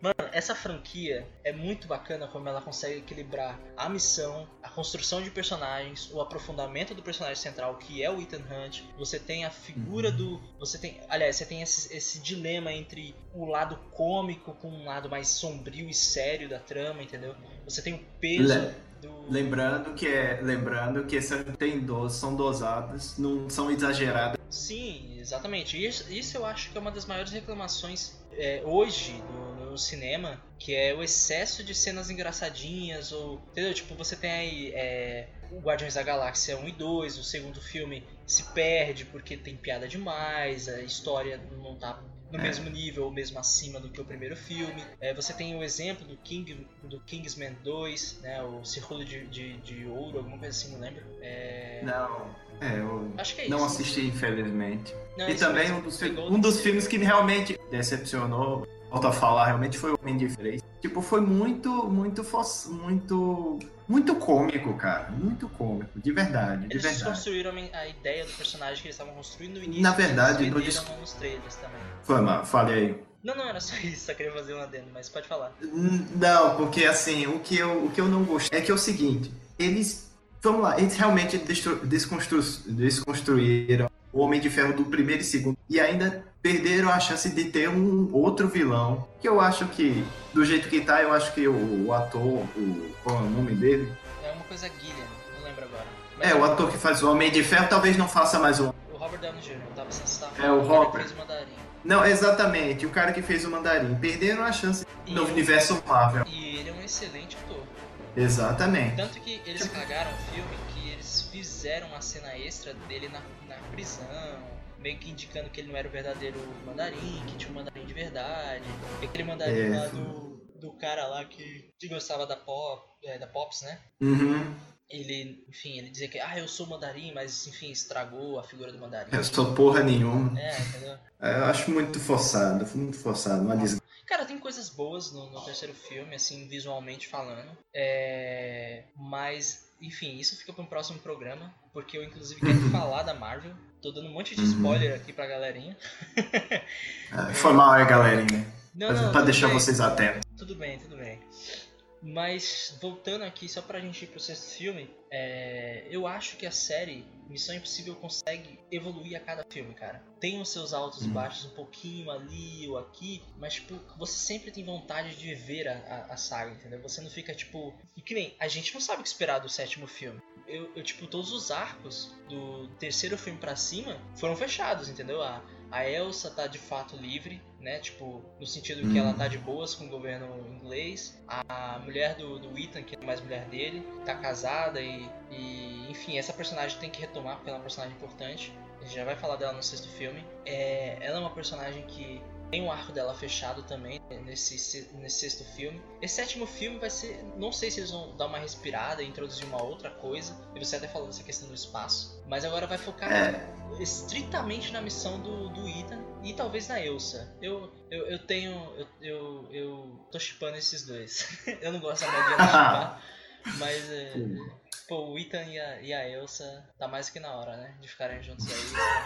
Mano, essa franquia é muito bacana como ela consegue equilibrar a missão, a construção de personagens, o aprofundamento do personagem central, que é o Ethan Hunt. Você tem a figura uhum. do. Você tem. Aliás, você tem esse, esse dilema entre o lado cômico com um lado mais sombrio e sério da trama, entendeu? Você tem o peso. Le do... Lembrando que é, lembrando que essas tem do, são dosadas, não são exageradas Sim, exatamente. Isso, isso eu acho que é uma das maiores reclamações é, hoje no, no, cinema, que é o excesso de cenas engraçadinhas, ou. Entendeu? Tipo, você tem aí é, o Guardiões da Galáxia 1 e 2, o segundo filme se perde porque tem piada demais, a história não tá no é. mesmo nível ou mesmo acima do que o primeiro filme. É, você tem o exemplo do, King, do Kingsman 2, né, o Círculo de, de, de Ouro, alguma coisa assim, não lembro. É... Não, é, eu Acho que é não isso, assisti, infelizmente. Não, e também um dos, um dos filmes que me realmente decepcionou, volto a falar, realmente foi o Homem de Freio. Tipo, foi muito, muito, muito muito cômico, cara. Muito cômico, de verdade. De eles verdade. construíram a ideia do personagem que eles estavam construindo no início. Na verdade, no dis... nos trailers também. Foi, mal, fale aí. Não, não, era só isso, só queria fazer um adendo, mas pode falar. Não, porque assim, o que eu, o que eu não gostei é que é o seguinte, eles. Vamos lá, eles realmente desconstru, desconstruíram o Homem de Ferro do primeiro e segundo e ainda perderam a chance de ter um outro vilão. Que eu acho que, do jeito que tá, eu acho que o, o ator, o, qual é o nome dele? É uma coisa Guilherme, não lembro agora. Mas é, o ator que faz o Homem de Ferro talvez não faça mais o. O Robert Downey Jr., eu tava sem É, o Robert. fez o Mandarim. Não, exatamente, o cara que fez o Mandarim. Perderam a chance e no universo Marvel. E ele é um excelente ator. Exatamente. Tanto que eles cagaram o filme que eles fizeram uma cena extra dele na, na prisão meio que indicando que ele não era o verdadeiro mandarim, que tinha um mandarim de verdade. E aquele mandarim é. lá do, do cara lá que, que gostava da pop, é, da Pops, né? Uhum. Ele, enfim, ele dizia que, ah, eu sou mandarim, mas enfim, estragou a figura do mandarim. Eu sou porra nenhuma. É, entendeu? É, eu acho muito forçado, muito forçado, uma desgraça. Cara, tem coisas boas no, no, terceiro filme, assim, visualmente falando. É... Mas, enfim, isso fica para um próximo programa, porque eu inclusive quero falar da Marvel. Tô dando um monte de uhum. spoiler aqui pra galerinha. É, foi mal aí, galerinha. Não, não, pra deixar bem. vocês atentos. Tudo bem, tudo bem. Mas voltando aqui, só pra gente ir pro sexto filme, é... eu acho que a série Missão Impossível consegue evoluir a cada filme, cara. Tem os seus altos e uhum. baixos um pouquinho ali ou aqui, mas tipo, você sempre tem vontade de ver a, a, a, saga, entendeu? Você não fica tipo. E que nem, a gente não sabe o que esperar do sétimo filme eu, eu, tipo, todos os arcos do terceiro filme para cima foram fechados, entendeu? A, a Elsa tá de fato livre, né? Tipo, no sentido que ela tá de boas com o governo inglês. A mulher do, do Ethan, que é mais mulher dele, tá casada e, e, enfim, essa personagem tem que retomar porque ela é uma personagem importante. A gente já vai falar dela no sexto filme. É, ela é uma personagem que tem um arco dela fechado também nesse, nesse sexto filme. Esse sétimo filme vai ser. Não sei se eles vão dar uma respirada e introduzir uma outra coisa. E você até falou dessa questão do espaço. Mas agora vai focar é. estritamente na missão do, do Ethan e talvez na Elsa. Eu, eu, eu tenho. Eu, eu, eu tô chipando esses dois. eu não gosto da maioria de chipar. Mas é, Pô, o Ethan e a, e a Elsa tá mais que na hora, né? De ficarem juntos aí.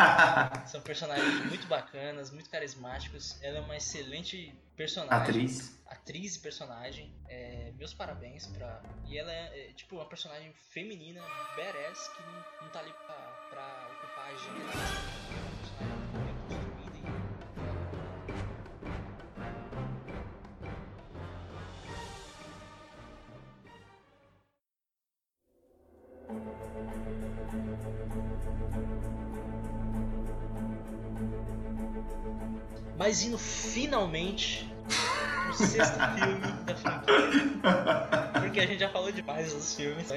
São personagens muito bacanas, muito carismáticos. Ela é uma excelente personagem. Atriz. Atriz e personagem. É, meus parabéns pra. E ela é, é, tipo uma personagem feminina, badass, que não, não tá ali pra, pra ocupar a agenda. Mas indo finalmente no sexto filme da franquia. Porque a gente já falou demais dos filmes.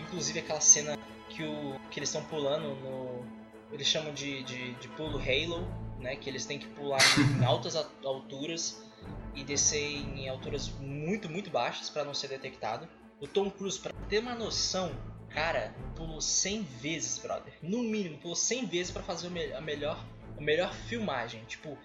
Inclusive aquela cena que, o, que eles estão pulando no. Eles chamam de, de, de pulo Halo, né? Que eles têm que pular em altas alturas e descer em alturas muito, muito baixas para não ser detectado. O Tom Cruise, para ter uma noção, cara, pulou 100 vezes, brother. No mínimo, pulou 100 vezes para fazer a melhor, a melhor filmagem. Tipo,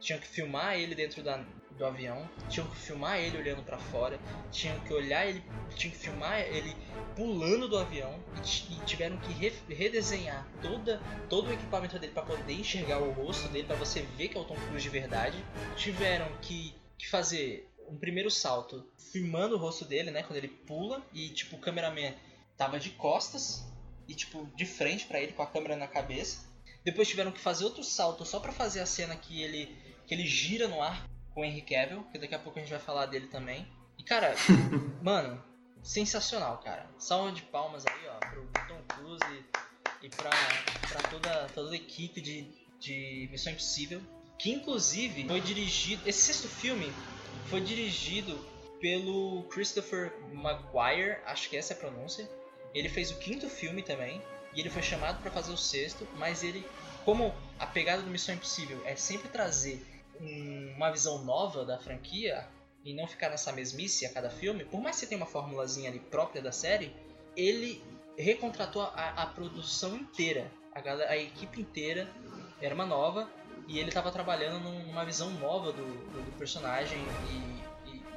tinham que filmar ele dentro da, do avião, tinham que filmar ele olhando para fora, tinham que olhar ele, tinham que filmar ele pulando do avião e, e tiveram que re, redesenhar toda, todo o equipamento dele para poder enxergar o rosto dele, para você ver que é o Tom Cruise de verdade. Tiveram que, que fazer um primeiro salto filmando o rosto dele, né, quando ele pula e tipo o cameraman tava de costas e tipo de frente para ele com a câmera na cabeça. Depois tiveram que fazer outro salto só para fazer a cena que ele que ele gira no ar com o Henry Cavill, que daqui a pouco a gente vai falar dele também. E cara, mano, sensacional, cara. Salva de palmas aí, ó, pro Tom Cruise. e pra, pra toda, toda a equipe de, de Missão Impossível. Que inclusive foi dirigido. Esse sexto filme foi dirigido pelo Christopher Maguire, acho que essa é a pronúncia. Ele fez o quinto filme também. E ele foi chamado para fazer o sexto, mas ele, como a pegada do Missão Impossível é sempre trazer um, uma visão nova da franquia e não ficar nessa mesmice a cada filme, por mais que você tenha uma formulazinha ali própria da série, ele recontratou a, a produção inteira, a, galera, a equipe inteira era uma nova e ele estava trabalhando numa visão nova do, do, do personagem e,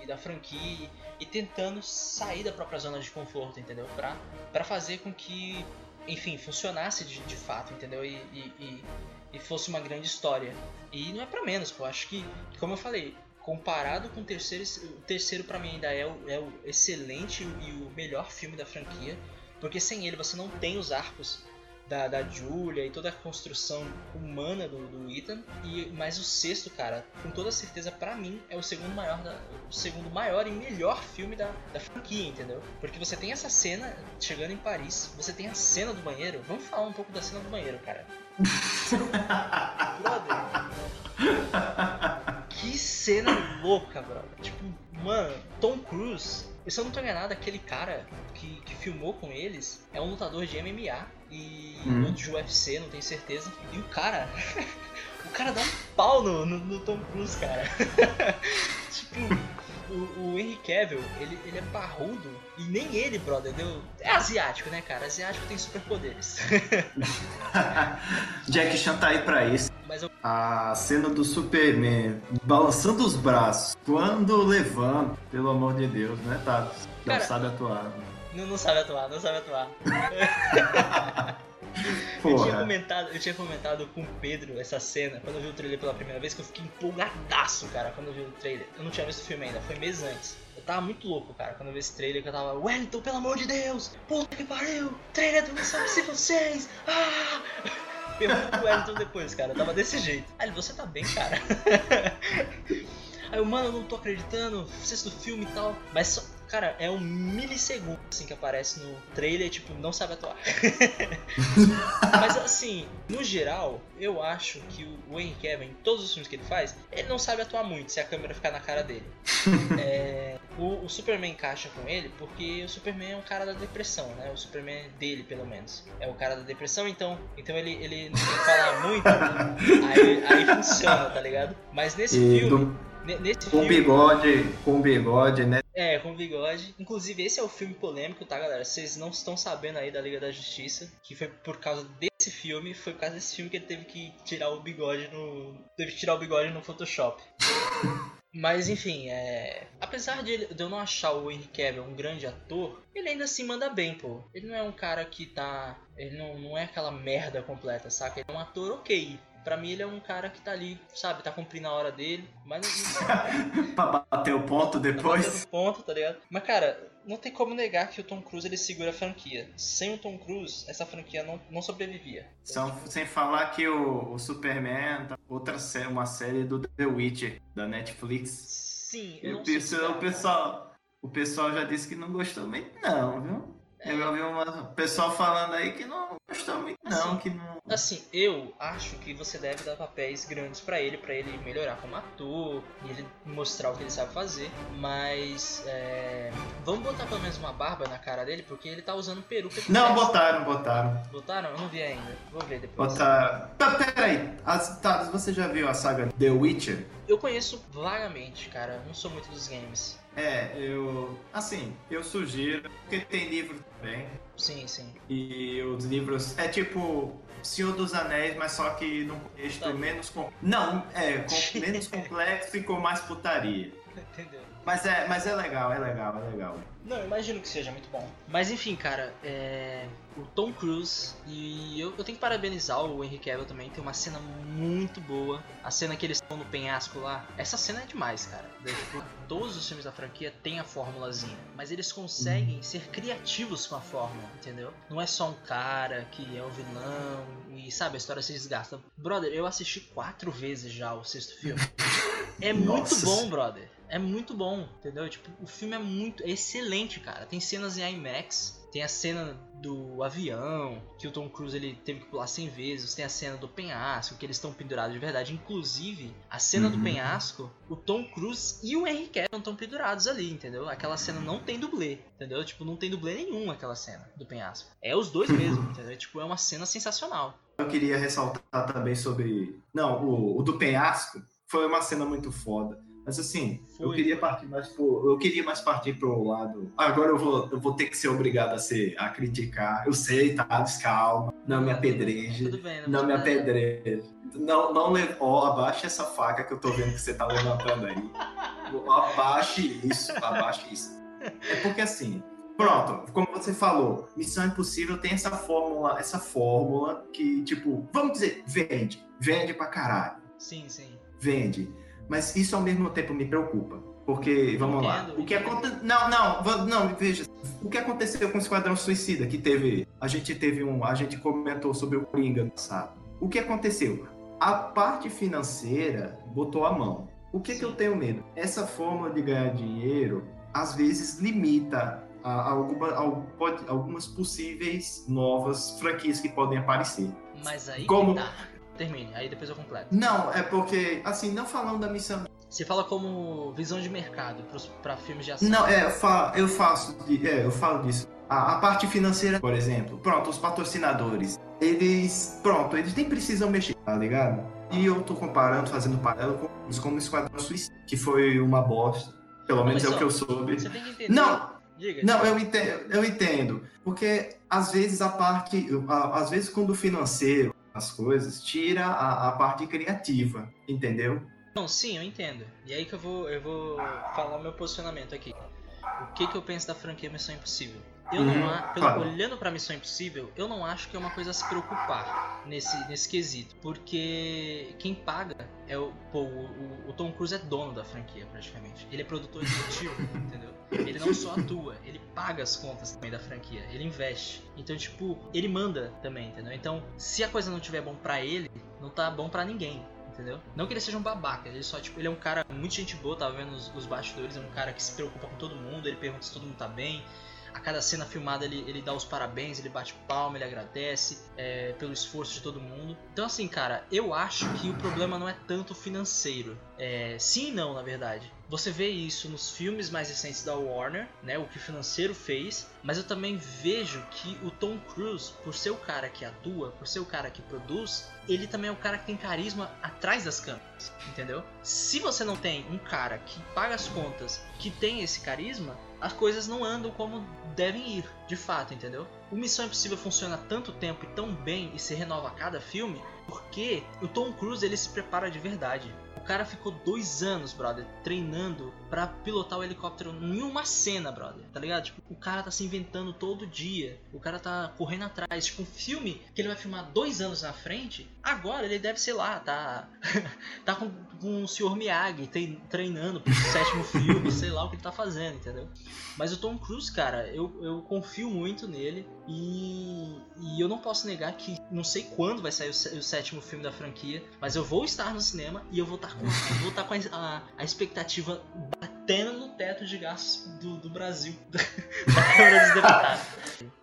da franquia e, tentando sair da própria zona de conforto, entendeu? Pra, pra fazer com que, enfim, funcionasse de, de fato, entendeu? E, e, e, fosse uma grande história. E não é para menos, pô. Acho que, como eu falei, comparado com o terceiro, o terceiro para mim ainda é o, é o excelente e o melhor filme da franquia. Porque sem ele você não tem os arcos da, da Julia e toda a construção humana do, do Ethan. E, mas o sexto, cara, com toda certeza, para mim, é o segundo maior da, o segundo maior e melhor filme da, da franquia, entendeu? Porque você tem essa cena chegando em Paris, você tem a cena do banheiro. Vamos falar um pouco da cena do banheiro, cara. brother. Que cena louca, brother. Tipo, mano, Tom Cruise se eu não tô enganado, aquele cara que, que filmou com eles é um lutador de MMA e hum. de UFC, não tenho certeza. E o cara. o cara dá um pau no, no, no Tom Cruise, cara. tipo. O, o Henry Cavill, ele, ele é barrudo e nem ele, brother, deu... É asiático, né, cara? Asiático tem superpoderes. Jack Chan tá aí pra isso. Eu... A cena do Superman balançando os braços quando levanta, pelo amor de Deus, né, Tato? Não cara, sabe atuar. Não, não sabe atuar, não sabe atuar. eu, tinha comentado, eu tinha comentado com o Pedro essa cena quando eu vi o trailer pela primeira vez, que eu fiquei empolgadaço, cara, quando eu vi o trailer. Eu não tinha visto o filme ainda, foi mês antes. Eu tava muito louco, cara, quando eu vi esse trailer, que eu tava, Wellington, pelo amor de Deus! Puta que pariu! Trailer do Missão Impossível 6! Ah! Pergunta pro Wellington depois, cara, eu tava desse jeito. Aí ele, você tá bem, cara? Aí eu, mano, eu não tô acreditando, sexto filme e tal. Mas só, Cara, é um milissegundo assim que aparece no trailer, tipo, não sabe atuar. Mas assim, no geral, eu acho que o Henry Cavill, em todos os filmes que ele faz, ele não sabe atuar muito se a câmera ficar na cara dele. é, o, o, Superman encaixa com ele porque o Superman é um cara da depressão, né? O Superman dele, pelo menos. É o cara da depressão, então, então ele, ele não tem que falar muito, aí, aí funciona, tá ligado? Mas nesse e filme. Do Nesse com filme, bigode, com bigode, né? É, com bigode. Inclusive, esse é o filme polêmico, tá, galera? Vocês não estão sabendo aí da Liga da Justiça, que foi por causa desse filme, foi por causa desse filme que ele teve que tirar o bigode no. Teve que tirar o bigode no Photoshop. Mas enfim, é... apesar de, eu não achar o Henry Cavill um grande ator, ele ainda assim manda bem, pô. Ele não é um cara que tá. Ele não, não é aquela merda completa, saca? Ele é um ator ok. Pra mim ele é um cara que tá ali, sabe, tá cumprindo a hora dele, mas pra bater o ponto depois. Pra bater o ponto, tá ligado? Mas cara, não tem como negar que o Tom Cruise ele segura a franquia. Sem o Tom Cruise, essa franquia não, não sobrevivia. São, sem falar que o, o Superman, tá outra série, uma série do The Witcher, da Netflix. Sim, eu não o, pessoal, o, pessoal, o pessoal já disse que não gostou muito não, viu? Eu ouvi um pessoal falando aí que não muito, não, assim, que não. Assim, eu acho que você deve dar papéis grandes para ele, para ele melhorar como ator, e ele mostrar o que ele sabe fazer. Mas é... vamos botar pelo menos uma barba na cara dele, porque ele tá usando peruca. Não, botaram, botaram. Botaram? Eu não vi ainda. Vou ver depois. Botaram. Tá, peraí. As, tá, você já viu a saga The Witcher? Eu conheço vagamente, cara. Não sou muito dos games. É, eu. Assim, eu sugiro, porque tem livro também. Sim, sim. E os livros. É tipo Senhor dos Anéis, mas só que num contexto tá. menos. Com... Não, é, com... menos complexo e com mais putaria. Entendeu? Mas é, mas é legal, é legal, é legal. Não, imagino que seja muito bom. Mas enfim, cara, é... o Tom Cruise e eu, eu tenho que parabenizar o Henry Cavill também. Tem uma cena muito boa. A cena que eles estão no penhasco lá. Essa cena é demais, cara. Tipo, todos os filmes da franquia têm a formulazinha, mas eles conseguem uhum. ser criativos com a fórmula, entendeu? Não é só um cara que é o vilão e sabe a história se desgasta. Brother, eu assisti quatro vezes já o sexto filme. É muito bom, brother é muito bom, entendeu? Tipo, o filme é muito é excelente, cara. Tem cenas em IMAX Tem a cena do avião, que o Tom Cruise ele teve que pular 100 vezes. Tem a cena do penhasco, que eles estão pendurados de verdade. Inclusive, a cena uhum. do penhasco, o Tom Cruise e o Henry Cavill estão pendurados ali, entendeu? Aquela cena não tem dublê, entendeu? Tipo, não tem dublê nenhum aquela cena do penhasco. É os dois mesmo, entendeu? Tipo, é uma cena sensacional. Eu queria ressaltar também sobre... Não, o, o do penhasco foi uma cena muito foda mas assim, Foi. eu queria partir mais pro, eu queria mais partir pro lado. Agora eu vou, eu vou ter que ser obrigado a ser a criticar. Eu sei, tá? Calma, não me apedreje, bem, não, não me apedreje. Não, não oh, abaixe essa faca que eu tô vendo que você tá levantando aí. Abaixe isso, abaixe isso. É porque assim, Pronto, como você falou, Missão Impossível tem essa fórmula, essa fórmula que, tipo, vamos dizer, vende. Vende pra caralho. Sim, sim. Vende. Mas isso ao mesmo tempo me preocupa. Porque, vamos lá. O que aconteceu. Não, não, não, veja. O que aconteceu com o Esquadrão Suicida? Que teve. A gente teve um. A gente comentou sobre o Coringa no passado. O que aconteceu? A parte financeira botou a mão. O que, que eu tenho medo? Essa forma de ganhar dinheiro, às vezes, limita a, alguma, a, pode, algumas possíveis novas franquias que podem aparecer. Mas aí Como... Tá. Termine, aí depois eu completo. Não, é porque, assim, não falando da missão. Você fala como visão de mercado para filmes de ação. Não, é, eu, fa eu faço, é, eu falo disso. A, a, parte financeira, por exemplo, pronto, os patrocinadores, eles, pronto, eles nem precisam mexer, tá ligado? E eu tô comparando, fazendo paralelo com como Esquadrão Suicida, que foi uma bosta. Pelo menos é o que eu soube. Você tem que entender. Não, Diga, não, eu entendo, eu entendo. Porque às vezes a parte. Às vezes quando o financeiro as coisas, tira a, a parte criativa, entendeu? Não, sim, eu entendo. E aí que eu vou, eu vou falar o meu posicionamento aqui. O que, que eu penso da franquia Missão Impossível? Eu uhum, não, pelo, claro. olhando para Missão Impossível, eu não acho que é uma coisa a se preocupar nesse, nesse quesito, porque quem paga é o, pô, o, o Tom Cruise é dono da franquia praticamente. Ele é produtor executivo, entendeu? Ele não só atua, ele paga as contas também da franquia, ele investe. Então, tipo, ele manda também, entendeu? Então, se a coisa não tiver bom para ele, não tá bom para ninguém entendeu? Não que ele seja um babaca, ele só, tipo, ele é um cara muito gente boa, tava vendo os, os bastidores, é um cara que se preocupa com todo mundo, ele pergunta se todo mundo tá bem, a cada cena filmada ele, ele dá os parabéns, ele bate palma, ele agradece é, pelo esforço de todo mundo. Então, assim, cara, eu acho que o problema não é tanto financeiro. É, sim e não, na verdade. Você vê isso nos filmes mais recentes da Warner, né, o que o financeiro fez, mas eu também vejo que o Tom Cruise, por ser o cara que atua, por ser o cara que produz, ele também é o cara que tem carisma atrás das câmeras, entendeu? Se você não tem um cara que paga as contas, que tem esse carisma, as coisas não andam como devem ir, de fato, entendeu? O Missão Impossível funciona tanto tempo e tão bem e se renova a cada filme porque o Tom Cruise ele se prepara de verdade. O cara ficou dois anos, brother, treinando para pilotar o helicóptero em uma cena, brother. Tá ligado? Tipo, o cara tá se inventando todo dia. O cara tá correndo atrás. Tipo, um filme que ele vai filmar dois anos na frente, agora ele deve, sei lá, tá. tá com, com o Sr. Miyagi treinando pro sétimo filme, sei lá o que ele tá fazendo, entendeu? Mas o Tom Cruise, cara, eu, eu confio muito nele. E, e eu não posso negar que não sei quando vai sair o, o sétimo filme da franquia, mas eu vou estar no cinema e eu vou estar com, vou estar com a, a expectativa batendo no teto de gastos do, do Brasil, da Câmara dos Deputados.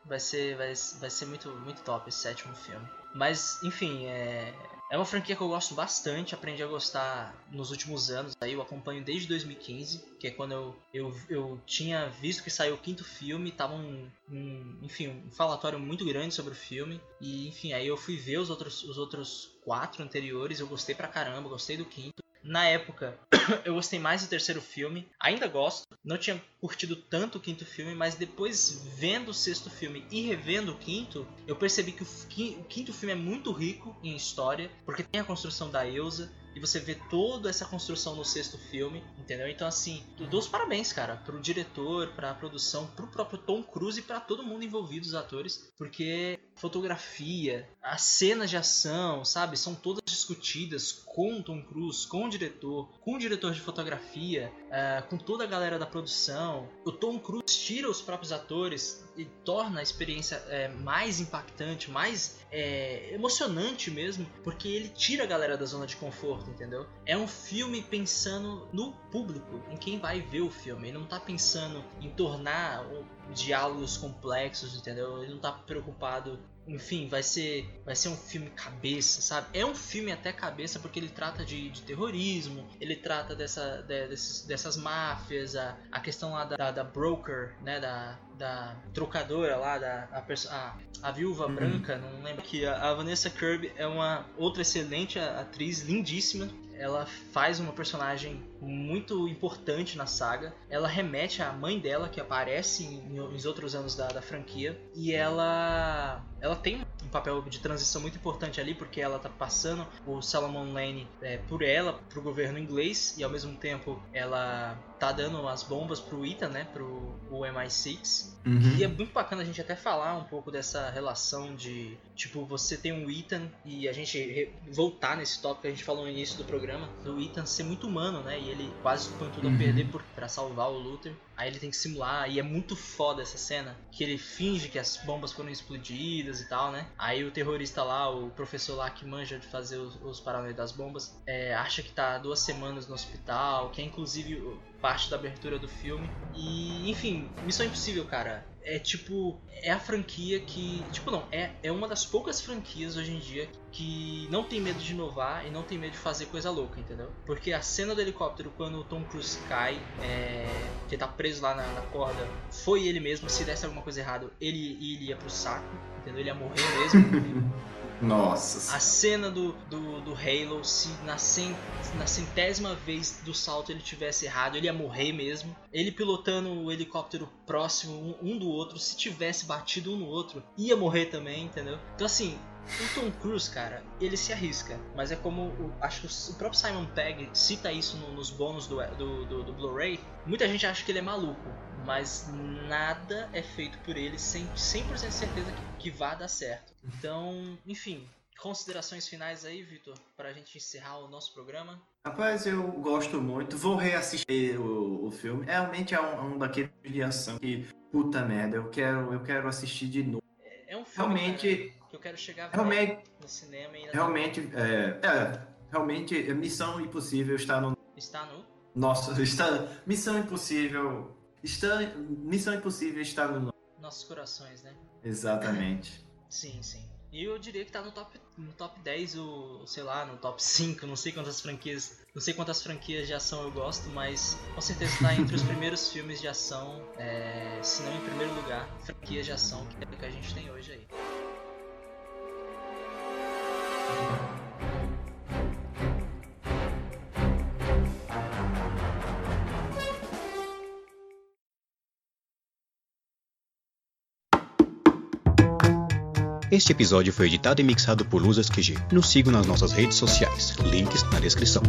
Vai ser, vai, vai ser muito, muito top esse sétimo filme. Mas, enfim, é, é uma franquia que eu gosto bastante, aprendi a gostar nos últimos anos. Aí eu acompanho desde 2015, que é quando eu, eu, eu tinha visto que saiu o quinto filme, tava um, um, enfim, um falatório muito grande sobre o filme. E enfim, aí eu fui ver os outros, os outros quatro anteriores, eu gostei pra caramba, gostei do quinto. Na época, eu gostei mais do terceiro filme, ainda gosto. Não tinha curtido tanto o quinto filme, mas depois vendo o sexto filme e revendo o quinto, eu percebi que o quinto filme é muito rico em história, porque tem a construção da Elsa, e você vê toda essa construção no sexto filme, entendeu? Então, assim, eu dou os parabéns, cara, pro diretor, pra produção, pro próprio Tom Cruise e pra todo mundo envolvido, os atores, porque fotografia, as cenas de ação, sabe, são todas discutidas com Tom Cruise, com o diretor, com o diretor de fotografia, uh, com toda a galera da produção. O Tom Cruise tira os próprios atores e torna a experiência é, mais impactante, mais é, emocionante mesmo, porque ele tira a galera da zona de conforto, entendeu? É um filme pensando no público, em quem vai ver o filme. Ele não tá pensando em tornar diálogos complexos, entendeu? Ele não tá preocupado enfim, vai ser, vai ser um filme cabeça, sabe? É um filme até cabeça porque ele trata de, de terrorismo, ele trata dessa, de, desses, dessas máfias, a, a questão lá da, da broker, né? Da, da trocadora lá, da a, a, a viúva uhum. branca, não lembro que a, a, Vanessa Kirby é uma outra excelente atriz, lindíssima. Ela faz uma personagem muito importante na saga. Ela remete à mãe dela, que aparece em outros anos da, da, franquia. E ela ela tem um papel de transição muito importante ali, porque ela tá passando o Salomon Lane é, por ela, pro governo inglês, e ao mesmo tempo ela tá dando as bombas pro Ethan, né, pro o MI6. Uhum. E é muito bacana a gente até falar um pouco dessa relação de, tipo, você tem um Ethan e a gente voltar nesse tópico que a gente falou no início do programa, do Ethan ser muito humano, né, e ele quase põe tudo uhum. a perder para salvar o Luther. Aí ele tem que simular, e é muito foda essa cena, que ele finge que as bombas foram explodidas e tal, né? Aí o terrorista lá, o professor lá que manja de fazer os, os das bombas, é, acha que tá duas semanas no hospital, que é inclusive parte da abertura do filme. E, enfim, Missão Impossível, cara é tipo. É a franquia que. Tipo, não, é, é uma das poucas franquias hoje em dia que não tem medo de inovar e não tem medo de fazer coisa louca, entendeu? Porque a cena do helicóptero quando o Tom Cruise cai, é, que tá preso lá na, na, corda, foi ele mesmo. Se desse alguma coisa errada, ele, ele ia pro saco, entendeu? Ele ia morrer mesmo. Nossa. A cena do, do, do Halo, se na, cent, na centésima vez do salto ele tivesse errado, ele ia morrer mesmo. Ele pilotando o helicóptero próximo um, um do outro, se tivesse batido um no outro, ia morrer também, entendeu? Então assim, o Tom Cruise, cara, ele se arrisca, mas é como o, acho que o próprio Simon Pegg cita isso no, nos bônus do, do, do, do Blu-ray. Muita gente acha que ele é maluco, mas nada é feito por ele sem 100% de certeza que, que vai dar certo. Então, enfim, considerações finais aí, Vitor, para a gente encerrar o nosso programa? Rapaz, eu gosto muito. Vou reassistir o, o filme. Realmente é um, um daqueles de ação que, puta merda, eu quero, eu quero assistir de novo. É, é um filme realmente, eu quero chegar realmente, no cinema e Realmente, é, é, realmente, Missão Impossível está no. Está no? Nossa, está. Missão Impossível Está, Missão Impossível está no nossos corações, né? Exatamente. sim, sim. E eu diria que tá no top, no top 10, o, sei lá, no top 5, não sei quantas franquias. Não sei quantas franquias de ação eu gosto, mas com certeza está entre os primeiros filmes de ação, é, se não em primeiro lugar, franquias de ação que, é que a gente tem hoje aí. Este episódio foi editado e mixado por Luzas QG. Nos sigam nas nossas redes sociais, links na descrição.